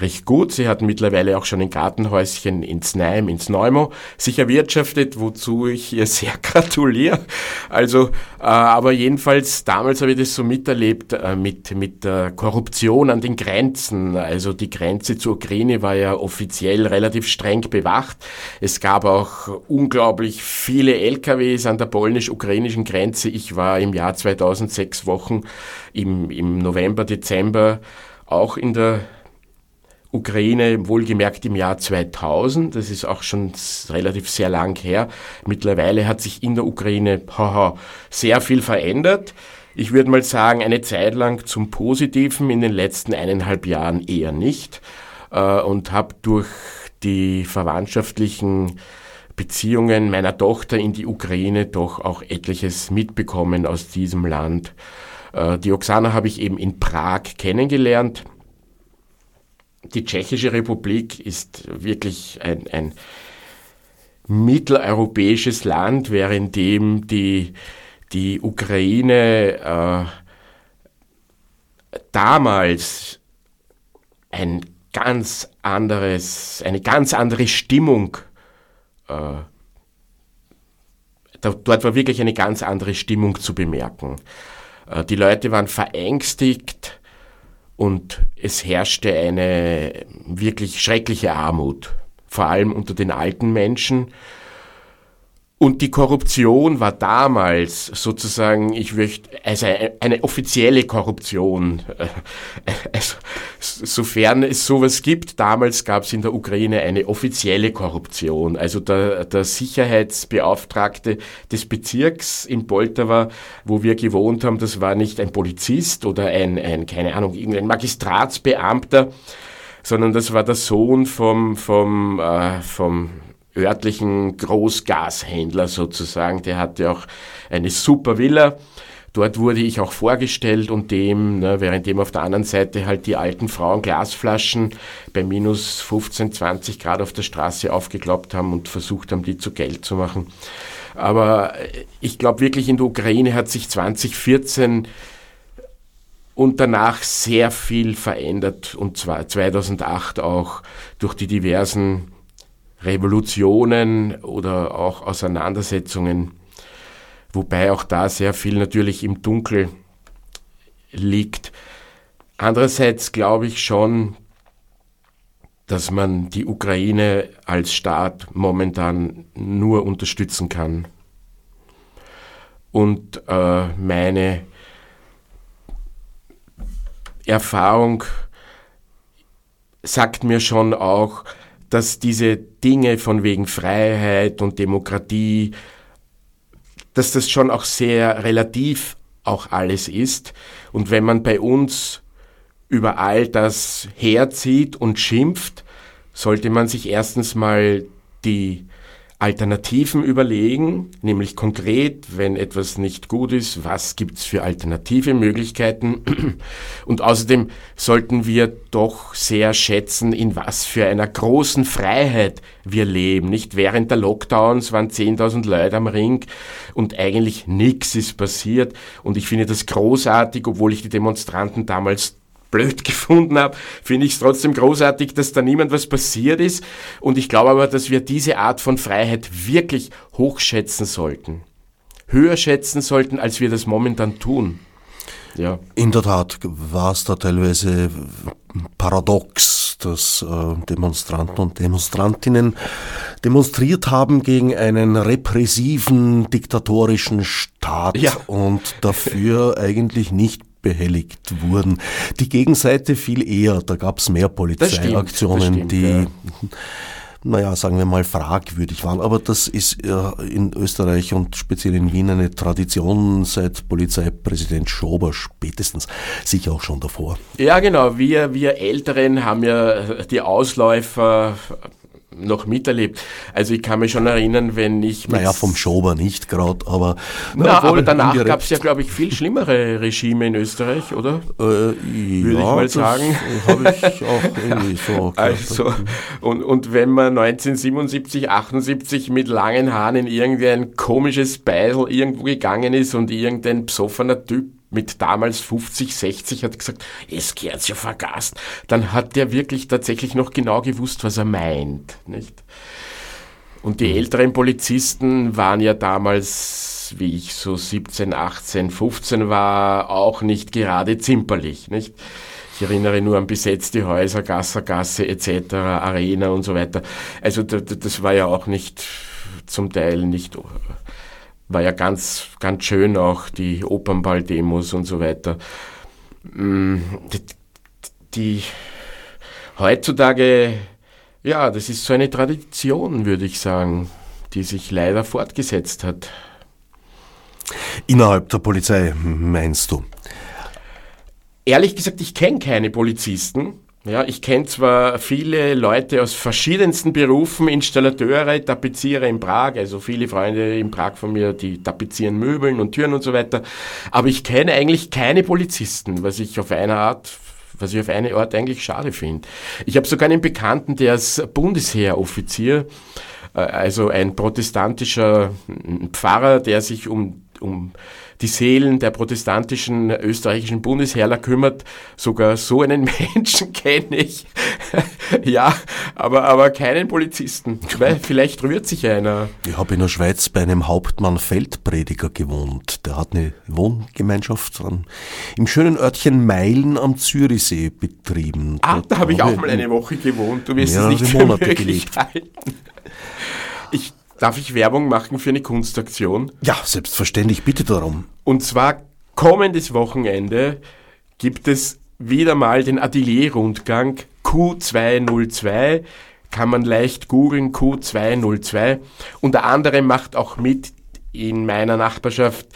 recht gut. Sie hat mittlerweile auch schon ein Gartenhäuschen ins Neim, ins Neumo sich erwirtschaftet, wozu ich ihr sehr gratuliere. Also, äh, aber jedenfalls, damals habe ich das so miterlebt äh, mit, mit der Korruption an den Grenzen. Also die Grenze zur Ukraine war ja offiziell relativ streng bewacht. Es gab auch unglaublich viele LKWs an der polnisch-ukrainischen Grenze. Ich war im Jahr 2006 Wochen im, im November, Dezember auch in der Ukraine, wohlgemerkt im Jahr 2000, das ist auch schon relativ sehr lang her. Mittlerweile hat sich in der Ukraine haha, sehr viel verändert. Ich würde mal sagen, eine Zeit lang zum Positiven, in den letzten eineinhalb Jahren eher nicht. Äh, und habe durch die verwandtschaftlichen Beziehungen meiner Tochter in die Ukraine doch auch etliches mitbekommen aus diesem Land. Äh, die Oksana habe ich eben in Prag kennengelernt die Tschechische Republik ist wirklich ein, ein mitteleuropäisches Land, während dem die, die Ukraine äh, damals ein ganz anderes, eine ganz andere Stimmung äh, dort war wirklich eine ganz andere Stimmung zu bemerken. Äh, die Leute waren verängstigt, und es herrschte eine wirklich schreckliche Armut, vor allem unter den alten Menschen. Und die Korruption war damals sozusagen, ich möchte, also eine offizielle Korruption, äh, also, sofern es sowas gibt. Damals gab es in der Ukraine eine offizielle Korruption. Also der, der Sicherheitsbeauftragte des Bezirks in Poltava, wo wir gewohnt haben, das war nicht ein Polizist oder ein, ein keine Ahnung, irgendein Magistratsbeamter, sondern das war der Sohn vom, vom, äh, vom örtlichen Großgashändler sozusagen. Der hatte auch eine super Villa. Dort wurde ich auch vorgestellt und dem, ne, während dem auf der anderen Seite halt die alten Frauen Glasflaschen bei minus 15, 20 Grad auf der Straße aufgeklappt haben und versucht haben, die zu Geld zu machen. Aber ich glaube wirklich, in der Ukraine hat sich 2014 und danach sehr viel verändert und zwar 2008 auch durch die diversen Revolutionen oder auch Auseinandersetzungen, wobei auch da sehr viel natürlich im Dunkel liegt. Andererseits glaube ich schon, dass man die Ukraine als Staat momentan nur unterstützen kann. Und äh, meine Erfahrung sagt mir schon auch, dass diese Dinge von wegen Freiheit und Demokratie, dass das schon auch sehr relativ auch alles ist. Und wenn man bei uns über all das herzieht und schimpft, sollte man sich erstens mal die Alternativen überlegen, nämlich konkret, wenn etwas nicht gut ist, was gibt's für alternative Möglichkeiten. Und außerdem sollten wir doch sehr schätzen, in was für einer großen Freiheit wir leben. Nicht während der Lockdowns waren 10.000 Leute am Ring und eigentlich nichts ist passiert. Und ich finde das großartig, obwohl ich die Demonstranten damals blöd gefunden habe, finde ich es trotzdem großartig, dass da niemand was passiert ist. Und ich glaube aber, dass wir diese Art von Freiheit wirklich hochschätzen sollten. Höher schätzen sollten, als wir das momentan tun. Ja. In der Tat war es da teilweise paradox, dass äh, Demonstranten und Demonstrantinnen demonstriert haben gegen einen repressiven, diktatorischen Staat ja. und dafür eigentlich nicht behelligt wurden. Die Gegenseite viel eher, da gab es mehr Polizeiaktionen, die, ja. naja, sagen wir mal, fragwürdig waren. Aber das ist ja in Österreich und speziell in Wien eine Tradition seit Polizeipräsident Schober spätestens, sicher auch schon davor. Ja, genau. Wir, wir Älteren haben ja die Ausläufer noch miterlebt. Also ich kann mich schon erinnern, wenn ich... Naja, vom Schober nicht gerade, aber... Na, aber danach gab es ja, glaube ich, viel schlimmere Regime in Österreich, oder? Äh, Würde ja, ich mal sagen. habe ich auch irgendwie so Also, und, und wenn man 1977, 78 mit langen Haaren in irgendein komisches Beisel irgendwo gegangen ist und irgendein psoffener Typ mit damals 50, 60 hat gesagt, es gehört ja vergast, dann hat der wirklich tatsächlich noch genau gewusst, was er meint, nicht? Und die mhm. älteren Polizisten waren ja damals, wie ich so 17, 18, 15 war, auch nicht gerade zimperlich, nicht? Ich erinnere nur an besetzte Häuser, Gassergasse etc., Arena und so weiter. Also das war ja auch nicht zum Teil nicht war ja ganz, ganz schön auch, die Opernball-Demos und so weiter. Mm, die, die, heutzutage, ja, das ist so eine Tradition, würde ich sagen, die sich leider fortgesetzt hat. Innerhalb der Polizei, meinst du? Ehrlich gesagt, ich kenne keine Polizisten, ja, ich kenne zwar viele Leute aus verschiedensten Berufen, Installateure, Tapezierer in Prag, also viele Freunde in Prag von mir, die tapezieren Möbeln und Türen und so weiter, aber ich kenne eigentlich keine Polizisten, was ich auf eine Art was ich auf eine Art eigentlich schade finde. Ich habe sogar einen Bekannten, der ist Bundesheeroffizier, äh, also ein protestantischer Pfarrer, der sich um, um die Seelen der protestantischen österreichischen Bundesheerler kümmert. Sogar so einen Menschen kenne ich. ja, aber, aber keinen Polizisten. Weil vielleicht rührt sich einer. Ich habe in der Schweiz bei einem Hauptmann Feldprediger gewohnt. Der hat eine Wohngemeinschaft im schönen Örtchen Meilen am Zürichsee betrieben. Ah, da habe ich auch mal eine Woche gewohnt. Du wirst es nicht für Monate möglich gelebt. halten. Ich Darf ich Werbung machen für eine Kunstaktion? Ja, selbstverständlich, bitte darum. Und zwar kommendes Wochenende gibt es wieder mal den Atelierrundgang Q202. Kann man leicht googeln, Q202. Unter anderem macht auch mit in meiner Nachbarschaft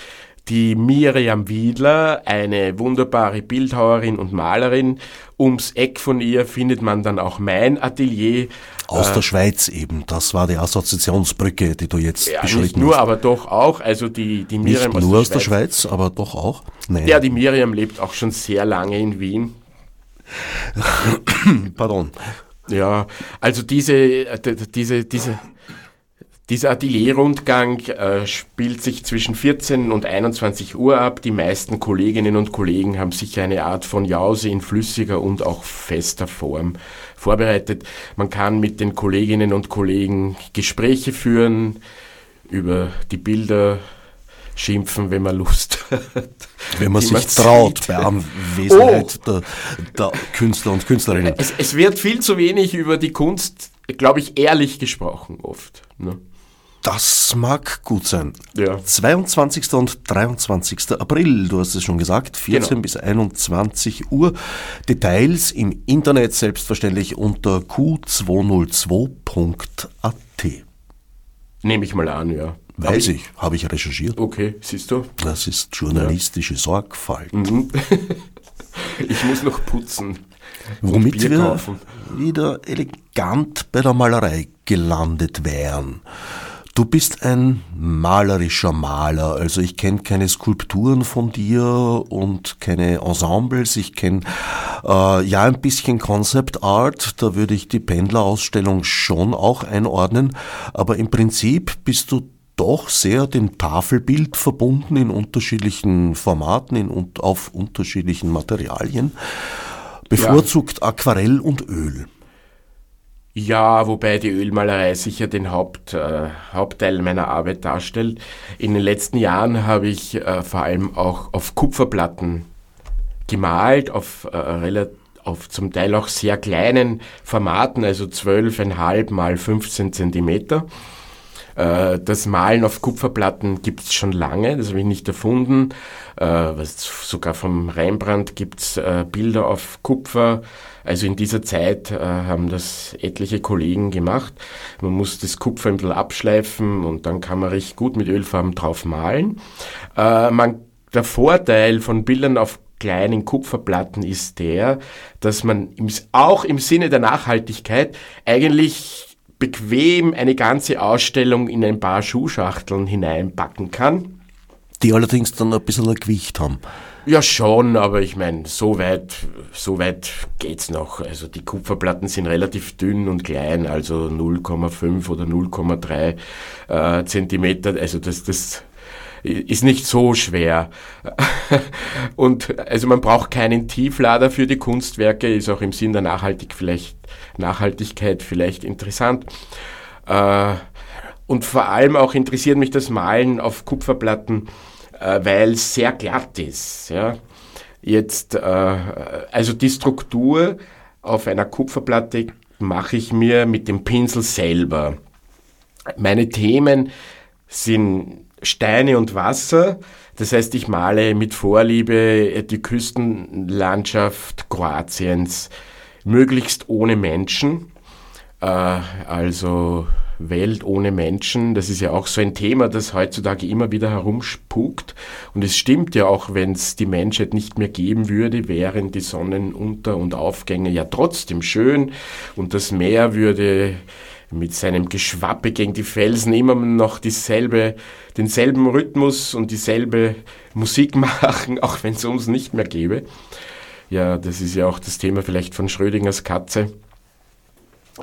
die Miriam Wiedler, eine wunderbare Bildhauerin und Malerin. Ums Eck von ihr findet man dann auch mein Atelier. Aus äh, der Schweiz eben. Das war die Assoziationsbrücke, die du jetzt ja, beschritten nicht nur, hast. aber doch auch. Also die, die Miriam nicht nur aus der, aus der Schweiz, aber doch auch. Nein. Ja, die Miriam lebt auch schon sehr lange in Wien. Pardon. Ja, also diese, äh, diese, diese, dieser Atelierrundgang äh, spielt sich zwischen 14 und 21 Uhr ab. Die meisten Kolleginnen und Kollegen haben sicher eine Art von Jause in flüssiger und auch fester Form vorbereitet. Man kann mit den Kolleginnen und Kollegen Gespräche führen über die Bilder, schimpfen, wenn man Lust hat. Wenn man sich traut sieht. bei Anwesenheit oh. der, der, Künstler und Künstlerinnen. Es, es, wird viel zu wenig über die Kunst, glaube ich, ehrlich gesprochen oft. Ne? Das mag gut sein. Ja. 22. und 23. April, du hast es schon gesagt, 14 genau. bis 21 Uhr. Details im Internet selbstverständlich unter q202.at. Nehme ich mal an, ja. Weiß ich, habe ich recherchiert. Okay, siehst du? Das ist journalistische ja. Sorgfalt. Mhm. ich muss noch putzen. Womit wir wieder elegant bei der Malerei gelandet wären. Du bist ein malerischer Maler, also ich kenne keine Skulpturen von dir und keine Ensembles, ich kenne äh, ja ein bisschen Concept Art, da würde ich die Pendlerausstellung schon auch einordnen, aber im Prinzip bist du doch sehr dem Tafelbild verbunden in unterschiedlichen Formaten, in, auf unterschiedlichen Materialien. Bevorzugt ja. Aquarell und Öl. Ja, wobei die Ölmalerei sicher den Haupt, äh, Hauptteil meiner Arbeit darstellt. In den letzten Jahren habe ich äh, vor allem auch auf Kupferplatten gemalt, auf, äh, auf zum Teil auch sehr kleinen Formaten, also 12,5 mal 15 Zentimeter. Äh, das Malen auf Kupferplatten gibt es schon lange, das habe ich nicht erfunden. Äh, sogar vom Rembrandt gibt es äh, Bilder auf Kupfer. Also in dieser Zeit haben das etliche Kollegen gemacht. Man muss das Kupfer ein bisschen abschleifen und dann kann man recht gut mit Ölfarben drauf malen. der Vorteil von Bildern auf kleinen Kupferplatten ist der, dass man auch im Sinne der Nachhaltigkeit eigentlich bequem eine ganze Ausstellung in ein paar Schuhschachteln hineinpacken kann. Die allerdings dann ein bisschen ein Gewicht haben. Ja, schon, aber ich meine, so weit, so weit geht's noch. Also die Kupferplatten sind relativ dünn und klein, also 0,5 oder 0,3 äh, Zentimeter. Also das, das ist nicht so schwer. Und also man braucht keinen Tieflader für die Kunstwerke, ist auch im Sinn der Nachhaltig vielleicht, Nachhaltigkeit vielleicht interessant. Äh, und vor allem auch interessiert mich das Malen auf Kupferplatten, äh, weil es sehr glatt ist. Jetzt, äh, also die Struktur auf einer Kupferplatte mache ich mir mit dem Pinsel selber. Meine Themen sind Steine und Wasser. Das heißt, ich male mit Vorliebe die Küstenlandschaft Kroatiens, möglichst ohne Menschen. Äh, also Welt ohne Menschen, das ist ja auch so ein Thema, das heutzutage immer wieder herumspukt. Und es stimmt ja auch, wenn es die Menschheit nicht mehr geben würde, wären die Sonnenunter- und Aufgänge ja trotzdem schön und das Meer würde mit seinem Geschwappe gegen die Felsen immer noch dieselbe, denselben Rhythmus und dieselbe Musik machen, auch wenn es uns nicht mehr gäbe. Ja, das ist ja auch das Thema vielleicht von Schrödingers Katze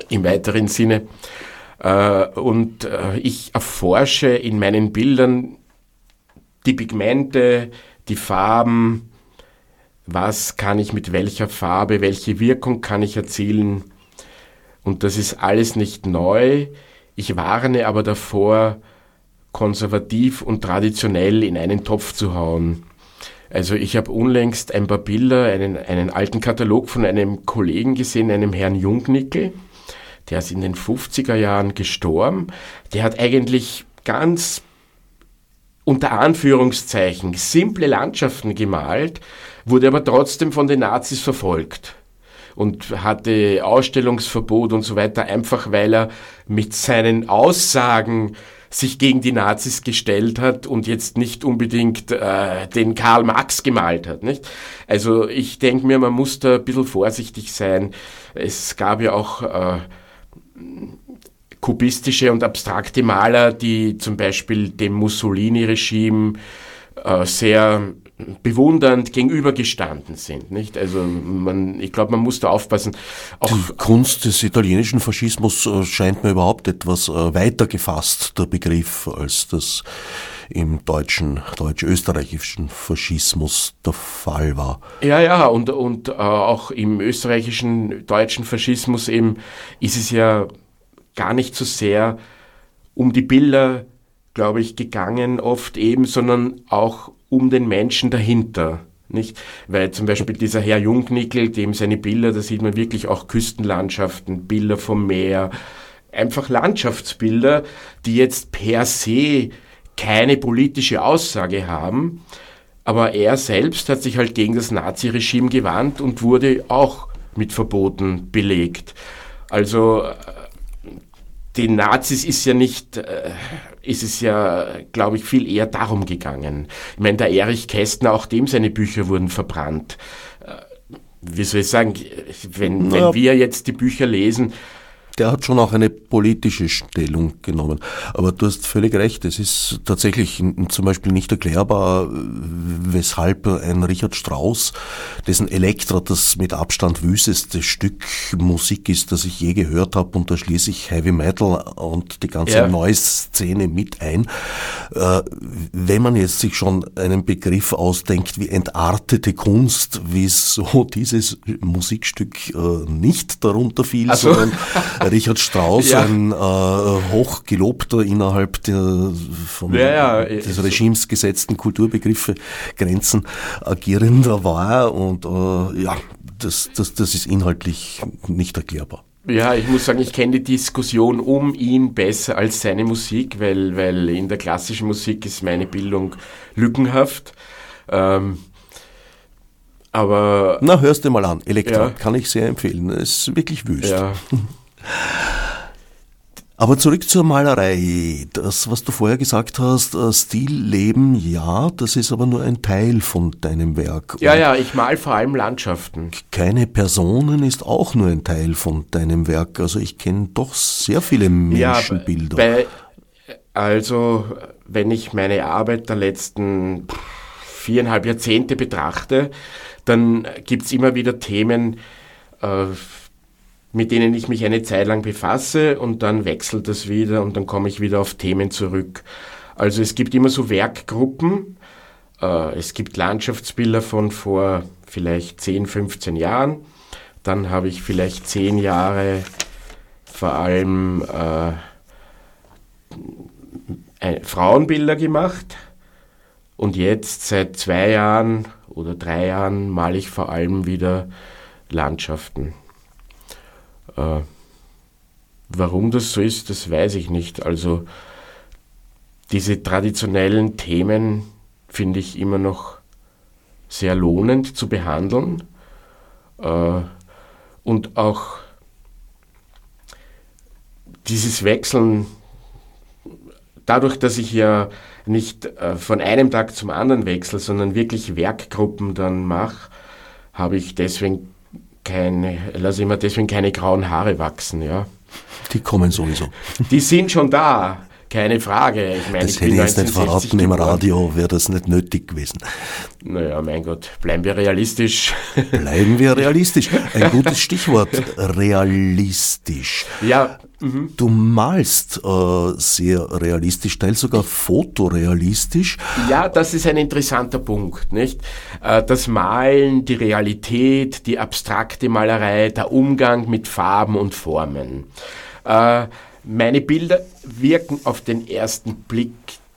im weiteren Sinne. Äh, und äh, ich erforsche in meinen Bildern die Pigmente, die Farben, was kann ich mit welcher Farbe, welche Wirkung kann ich erzielen und das ist alles nicht neu. Ich warne aber davor, konservativ und traditionell in einen Topf zu hauen. Also ich habe unlängst ein paar Bilder, einen, einen alten Katalog von einem Kollegen gesehen, einem Herrn Jungnickel. Der ist in den 50er Jahren gestorben. Der hat eigentlich ganz unter Anführungszeichen simple Landschaften gemalt, wurde aber trotzdem von den Nazis verfolgt und hatte Ausstellungsverbot und so weiter, einfach weil er mit seinen Aussagen sich gegen die Nazis gestellt hat und jetzt nicht unbedingt äh, den Karl Marx gemalt hat. Nicht? Also ich denke mir, man muss da ein bisschen vorsichtig sein. Es gab ja auch äh, kubistische und abstrakte Maler, die zum Beispiel dem Mussolini-Regime äh, sehr bewundernd gegenübergestanden sind. Nicht? Also man, ich glaube, man muss da aufpassen. Auch Die Kunst des italienischen Faschismus äh, scheint mir überhaupt etwas äh, weiter gefasst, der Begriff, als das im deutschen, deutsch-österreichischen Faschismus der Fall war. Ja, ja, und, und äh, auch im österreichischen, deutschen Faschismus eben ist es ja gar nicht so sehr um die Bilder, glaube ich, gegangen oft eben, sondern auch um den Menschen dahinter. Nicht? Weil zum Beispiel dieser Herr Jungnickel, dem seine Bilder, da sieht man wirklich auch Küstenlandschaften, Bilder vom Meer, einfach Landschaftsbilder, die jetzt per se keine politische Aussage haben. Aber er selbst hat sich halt gegen das Naziregime gewandt und wurde auch mit Verboten belegt. Also äh, den Nazis ist ja nicht, äh, ist es ja, glaube ich, viel eher darum gegangen. Ich meine, der Erich Kästner, auch dem seine Bücher wurden verbrannt. Äh, wie soll ich sagen, wenn, wenn wir jetzt die Bücher lesen, der hat schon auch eine politische Stellung genommen. Aber du hast völlig recht, es ist tatsächlich zum Beispiel nicht erklärbar, weshalb ein Richard Strauss, dessen Elektra das mit Abstand wüsteste Stück Musik ist, das ich je gehört habe, und da schließe ich Heavy Metal und die ganze ja. Noise-Szene mit ein. Äh, wenn man jetzt sich schon einen Begriff ausdenkt wie entartete Kunst, wieso dieses Musikstück äh, nicht darunter fiel, also. sondern Richard Strauss, ja. ein äh, hochgelobter innerhalb der vom ja, ja. des Regimes gesetzten Kulturbegriffe Grenzen agierender war und äh, ja, das, das, das ist inhaltlich nicht erklärbar. Ja, ich muss sagen, ich kenne die Diskussion um ihn besser als seine Musik, weil, weil in der klassischen Musik ist meine Bildung lückenhaft. Ähm, aber. Na, hörst du mal an. Elektra ja. kann ich sehr empfehlen. Es ist wirklich wüst. Ja. Aber zurück zur Malerei. Das, was du vorher gesagt hast, äh, Stilleben, ja, das ist aber nur ein Teil von deinem Werk. Ja, Und ja, ich mal vor allem Landschaften. Keine Personen ist auch nur ein Teil von deinem Werk. Also ich kenne doch sehr viele Menschenbilder. Ja, bei, also, wenn ich meine Arbeit der letzten viereinhalb Jahrzehnte betrachte, dann gibt es immer wieder Themen, äh, mit denen ich mich eine Zeit lang befasse und dann wechselt das wieder und dann komme ich wieder auf Themen zurück. Also es gibt immer so Werkgruppen. Äh, es gibt Landschaftsbilder von vor vielleicht 10, 15 Jahren. Dann habe ich vielleicht 10 Jahre vor allem äh, Frauenbilder gemacht. Und jetzt seit zwei Jahren oder drei Jahren male ich vor allem wieder Landschaften. Äh, warum das so ist, das weiß ich nicht. Also diese traditionellen Themen finde ich immer noch sehr lohnend zu behandeln äh, und auch dieses Wechseln, dadurch, dass ich ja nicht äh, von einem Tag zum anderen wechsle, sondern wirklich Werkgruppen dann mache, habe ich deswegen keine, lasse ich mir deswegen keine grauen Haare wachsen, ja. Die kommen sowieso. Die sind schon da, keine Frage. Ich meine, das ich hätte ich jetzt nicht verraten im Radio, wäre das nicht nötig gewesen. Naja, mein Gott, bleiben wir realistisch. Bleiben wir realistisch. Ein gutes Stichwort, realistisch. Ja. Mhm. Du malst äh, sehr realistisch, teils sogar fotorealistisch. Ja, das ist ein interessanter Punkt, nicht? Äh, das Malen, die Realität, die abstrakte Malerei, der Umgang mit Farben und Formen. Äh, meine Bilder wirken auf den ersten Blick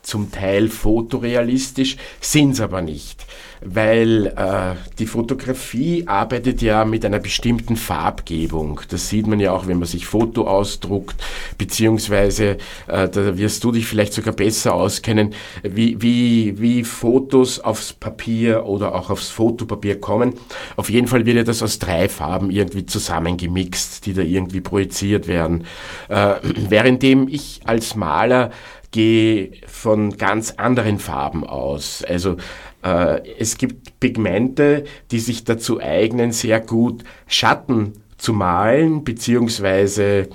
zum Teil fotorealistisch, sind es aber nicht weil äh, die Fotografie arbeitet ja mit einer bestimmten Farbgebung. Das sieht man ja auch, wenn man sich Foto ausdruckt, beziehungsweise äh, da wirst du dich vielleicht sogar besser auskennen, wie, wie, wie Fotos aufs Papier oder auch aufs Fotopapier kommen. Auf jeden Fall wird ja das aus drei Farben irgendwie zusammengemixt, die da irgendwie projiziert werden. Äh, währenddem ich als Maler gehe von ganz anderen Farben aus. Also äh, es gibt Pigmente, die sich dazu eignen, sehr gut Schatten zu malen, beziehungsweise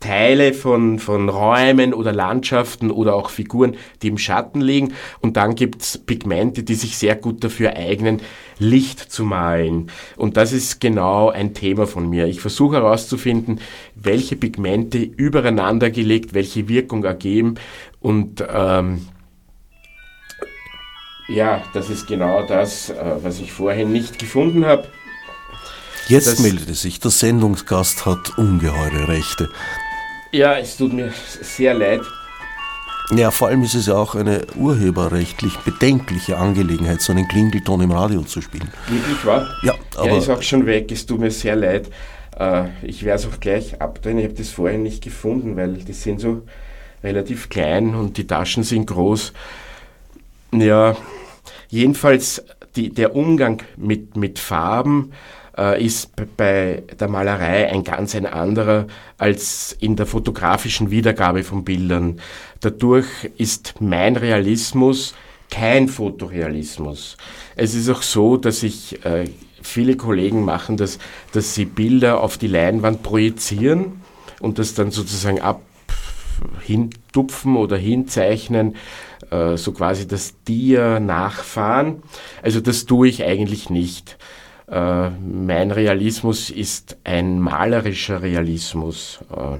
Teile von, von Räumen oder Landschaften oder auch Figuren, die im Schatten liegen. Und dann gibt's Pigmente, die sich sehr gut dafür eignen, Licht zu malen. Und das ist genau ein Thema von mir. Ich versuche herauszufinden, welche Pigmente übereinander gelegt, welche Wirkung ergeben. Und ähm, ja, das ist genau das, äh, was ich vorhin nicht gefunden habe. Jetzt das, meldet sich, der Sendungsgast hat ungeheure Rechte. Ja, es tut mir sehr leid. Ja, vor allem ist es ja auch eine urheberrechtlich bedenkliche Angelegenheit, so einen Klingelton im Radio zu spielen. Wirklich wahr? Ja, aber. Er ist auch schon weg, es tut mir sehr leid. Äh, ich werde es auch gleich abdrehen. Ich habe das vorhin nicht gefunden, weil die sind so relativ klein und die Taschen sind groß. Ja, Jedenfalls die, der Umgang mit, mit Farben äh, ist bei der Malerei ein ganz ein anderer als in der fotografischen Wiedergabe von Bildern. Dadurch ist mein Realismus kein Fotorealismus. Es ist auch so, dass ich, äh, viele Kollegen machen das, dass sie Bilder auf die Leinwand projizieren und das dann sozusagen ab hintupfen oder hinzeichnen, äh, so quasi das Tier nachfahren. Also das tue ich eigentlich nicht. Äh, mein Realismus ist ein malerischer Realismus, äh,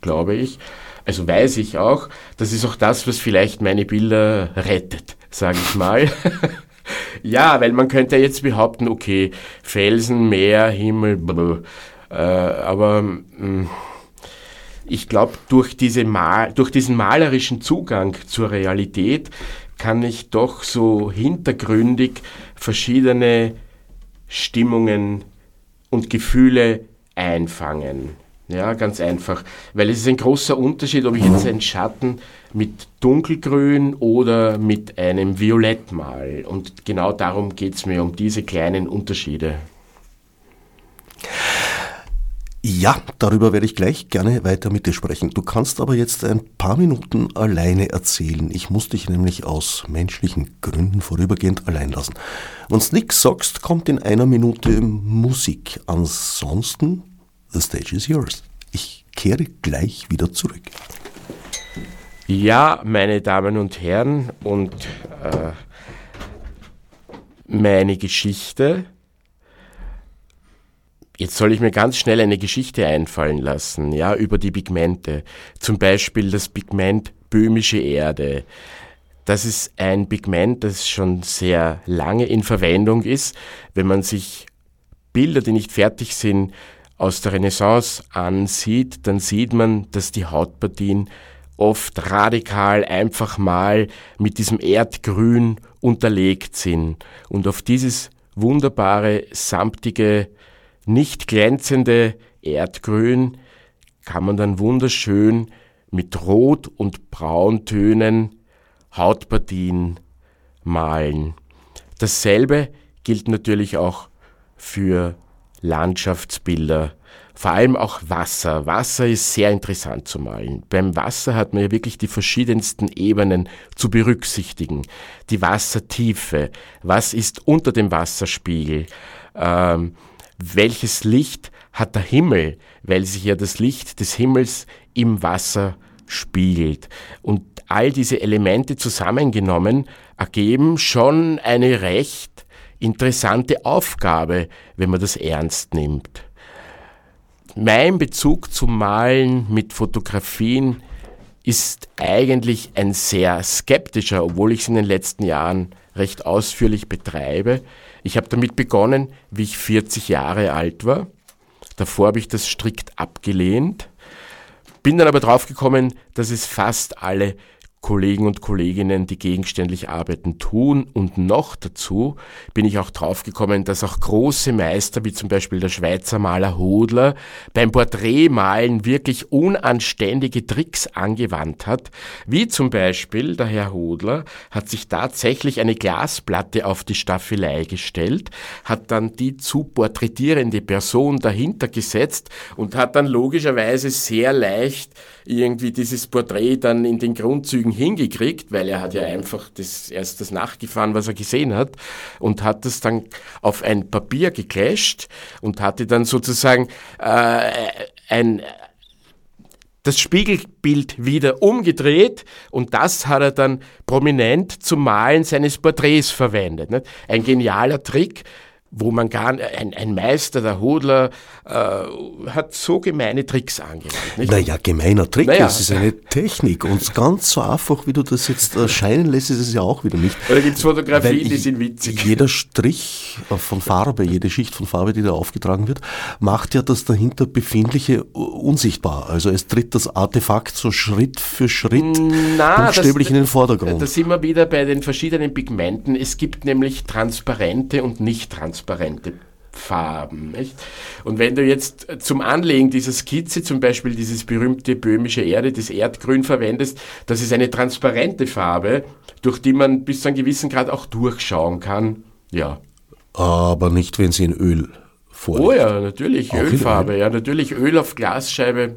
glaube ich. Also weiß ich auch, das ist auch das, was vielleicht meine Bilder rettet, sage ich mal. ja, weil man könnte jetzt behaupten, okay, Felsen, Meer, Himmel, blablabla. Äh, aber mh, mm, ich glaube, durch, diese durch diesen malerischen Zugang zur Realität kann ich doch so hintergründig verschiedene Stimmungen und Gefühle einfangen. Ja, ganz einfach. Weil es ist ein großer Unterschied, ob ich jetzt einen Schatten mit dunkelgrün oder mit einem Violett mal. Und genau darum geht es mir, um diese kleinen Unterschiede. Ja, darüber werde ich gleich gerne weiter mit dir sprechen. Du kannst aber jetzt ein paar Minuten alleine erzählen. Ich muss dich nämlich aus menschlichen Gründen vorübergehend allein lassen. Wenn's nix sagst, kommt in einer Minute Musik. Ansonsten, the stage is yours. Ich kehre gleich wieder zurück. Ja, meine Damen und Herren, und äh, meine Geschichte Jetzt soll ich mir ganz schnell eine Geschichte einfallen lassen, ja, über die Pigmente. Zum Beispiel das Pigment böhmische Erde. Das ist ein Pigment, das schon sehr lange in Verwendung ist. Wenn man sich Bilder, die nicht fertig sind, aus der Renaissance ansieht, dann sieht man, dass die Hautpartien oft radikal einfach mal mit diesem Erdgrün unterlegt sind. Und auf dieses wunderbare, samtige nicht glänzende Erdgrün kann man dann wunderschön mit Rot- und Brauntönen Hautpartien malen. Dasselbe gilt natürlich auch für Landschaftsbilder, vor allem auch Wasser. Wasser ist sehr interessant zu malen. Beim Wasser hat man ja wirklich die verschiedensten Ebenen zu berücksichtigen. Die Wassertiefe, was ist unter dem Wasserspiegel, ähm, welches Licht hat der Himmel, weil sich ja das Licht des Himmels im Wasser spiegelt. Und all diese Elemente zusammengenommen ergeben schon eine recht interessante Aufgabe, wenn man das ernst nimmt. Mein Bezug zum Malen mit Fotografien ist eigentlich ein sehr skeptischer, obwohl ich es in den letzten Jahren recht ausführlich betreibe. Ich habe damit begonnen, wie ich 40 Jahre alt war. Davor habe ich das strikt abgelehnt. Bin dann aber draufgekommen, dass es fast alle Kollegen und Kolleginnen, die gegenständlich arbeiten, tun. Und noch dazu bin ich auch draufgekommen, dass auch große Meister, wie zum Beispiel der Schweizer Maler Hodler, beim Porträtmalen wirklich unanständige Tricks angewandt hat. Wie zum Beispiel der Herr Hodler hat sich tatsächlich eine Glasplatte auf die Staffelei gestellt, hat dann die zu porträtierende Person dahinter gesetzt und hat dann logischerweise sehr leicht irgendwie dieses Porträt dann in den Grundzügen hingekriegt, weil er hat ja einfach das, erst das nachgefahren, was er gesehen hat und hat das dann auf ein Papier geclasht und hatte dann sozusagen äh, ein das Spiegelbild wieder umgedreht und das hat er dann prominent zum Malen seines Porträts verwendet. Ein genialer Trick, wo man gar ein, ein Meister, der Hodler, äh, hat so gemeine Tricks angewandt. Nicht? Naja, gemeiner Trick, naja. das ist eine Technik und ganz so einfach, wie du das jetzt erscheinen lässt, ist es ja auch wieder nicht. Oder gibt es Fotografien, die sind witzig. Jeder Strich von Farbe, jede Schicht von Farbe, die da aufgetragen wird, macht ja das dahinter Befindliche unsichtbar. Also es tritt das Artefakt so Schritt für Schritt Na, buchstäblich das, in den Vordergrund. Da sind wir wieder bei den verschiedenen Pigmenten. Es gibt nämlich transparente und nicht transparente transparente Farben. Nicht? Und wenn du jetzt zum Anlegen dieser Skizze zum Beispiel dieses berühmte böhmische Erde, das Erdgrün verwendest, das ist eine transparente Farbe, durch die man bis zu einem gewissen Grad auch durchschauen kann. Ja. Aber nicht, wenn sie in Öl vorliegt. Oh ja, natürlich, auch Ölfarbe. Ja, natürlich Öl auf Glasscheibe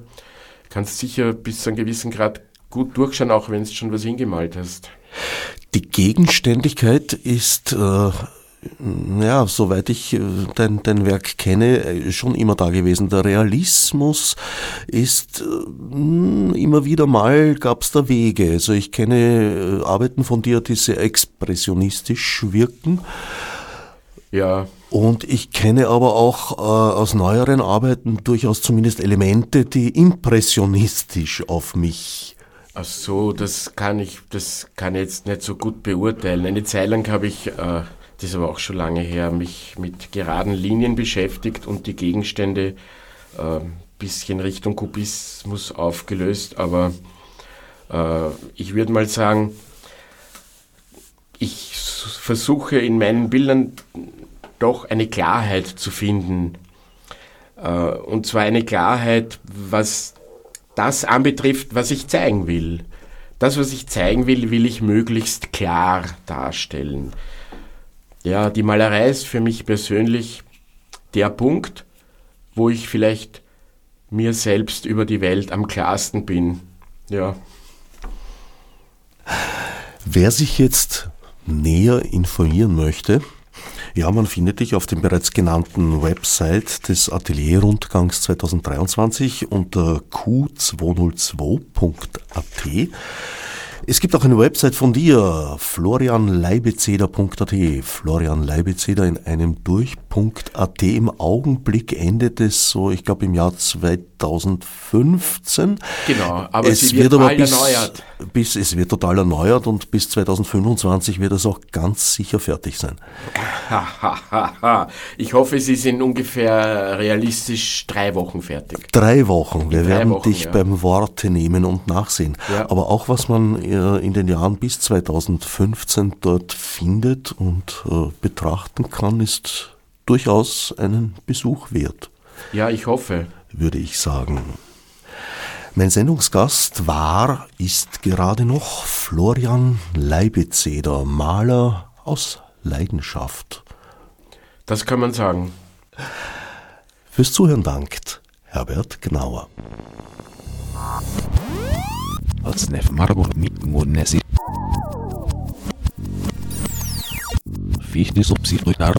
kannst sicher bis zu einem gewissen Grad gut durchschauen, auch wenn du schon was hingemalt hast. Die Gegenständigkeit ist äh, ja, soweit ich äh, dein, dein Werk kenne, äh, schon immer da gewesen. Der Realismus ist äh, immer wieder mal gab es da Wege. Also ich kenne Arbeiten von dir, die sehr expressionistisch wirken. Ja. Und ich kenne aber auch äh, aus neueren Arbeiten durchaus zumindest Elemente, die impressionistisch auf mich Ach so, das kann ich, das kann ich jetzt nicht so gut beurteilen. Eine Zeit lang habe ich, äh, das ist aber auch schon lange her, mich mit geraden Linien beschäftigt und die Gegenstände ein äh, bisschen Richtung Kubismus aufgelöst, aber äh, ich würde mal sagen, ich versuche in meinen Bildern doch eine Klarheit zu finden. Äh, und zwar eine Klarheit, was das anbetrifft, was ich zeigen will. Das, was ich zeigen will, will ich möglichst klar darstellen. Ja, die Malerei ist für mich persönlich der Punkt, wo ich vielleicht mir selbst über die Welt am klarsten bin. Ja. Wer sich jetzt näher informieren möchte, ja, man findet dich auf dem bereits genannten Website des Atelierrundgangs 2023 unter q202.at. Es gibt auch eine Website von dir, florianleibezeder.at. Florian Leibezeder in einem durch.at. Im Augenblick endet es so, ich glaube im Jahr 2015. Genau, aber es wird, wird aber bis, erneuert. Bis, es wird total erneuert und bis 2025 wird es auch ganz sicher fertig sein. ich hoffe, ist in ungefähr realistisch drei Wochen fertig. Drei Wochen. Wir drei werden Wochen, dich ja. beim Worte nehmen und nachsehen. Ja. Aber auch was man äh, in den Jahren bis 2015 dort findet und äh, betrachten kann, ist durchaus einen Besuch wert. Ja, ich hoffe. Würde ich sagen. Mein Sendungsgast war, ist gerade noch Florian Leibezeder, Maler aus Leidenschaft. Das kann man sagen. Fürs Zuhören dankt Herbert Gnauer. Odsnev Marburg Nesi. Fichtes Obsidruitar.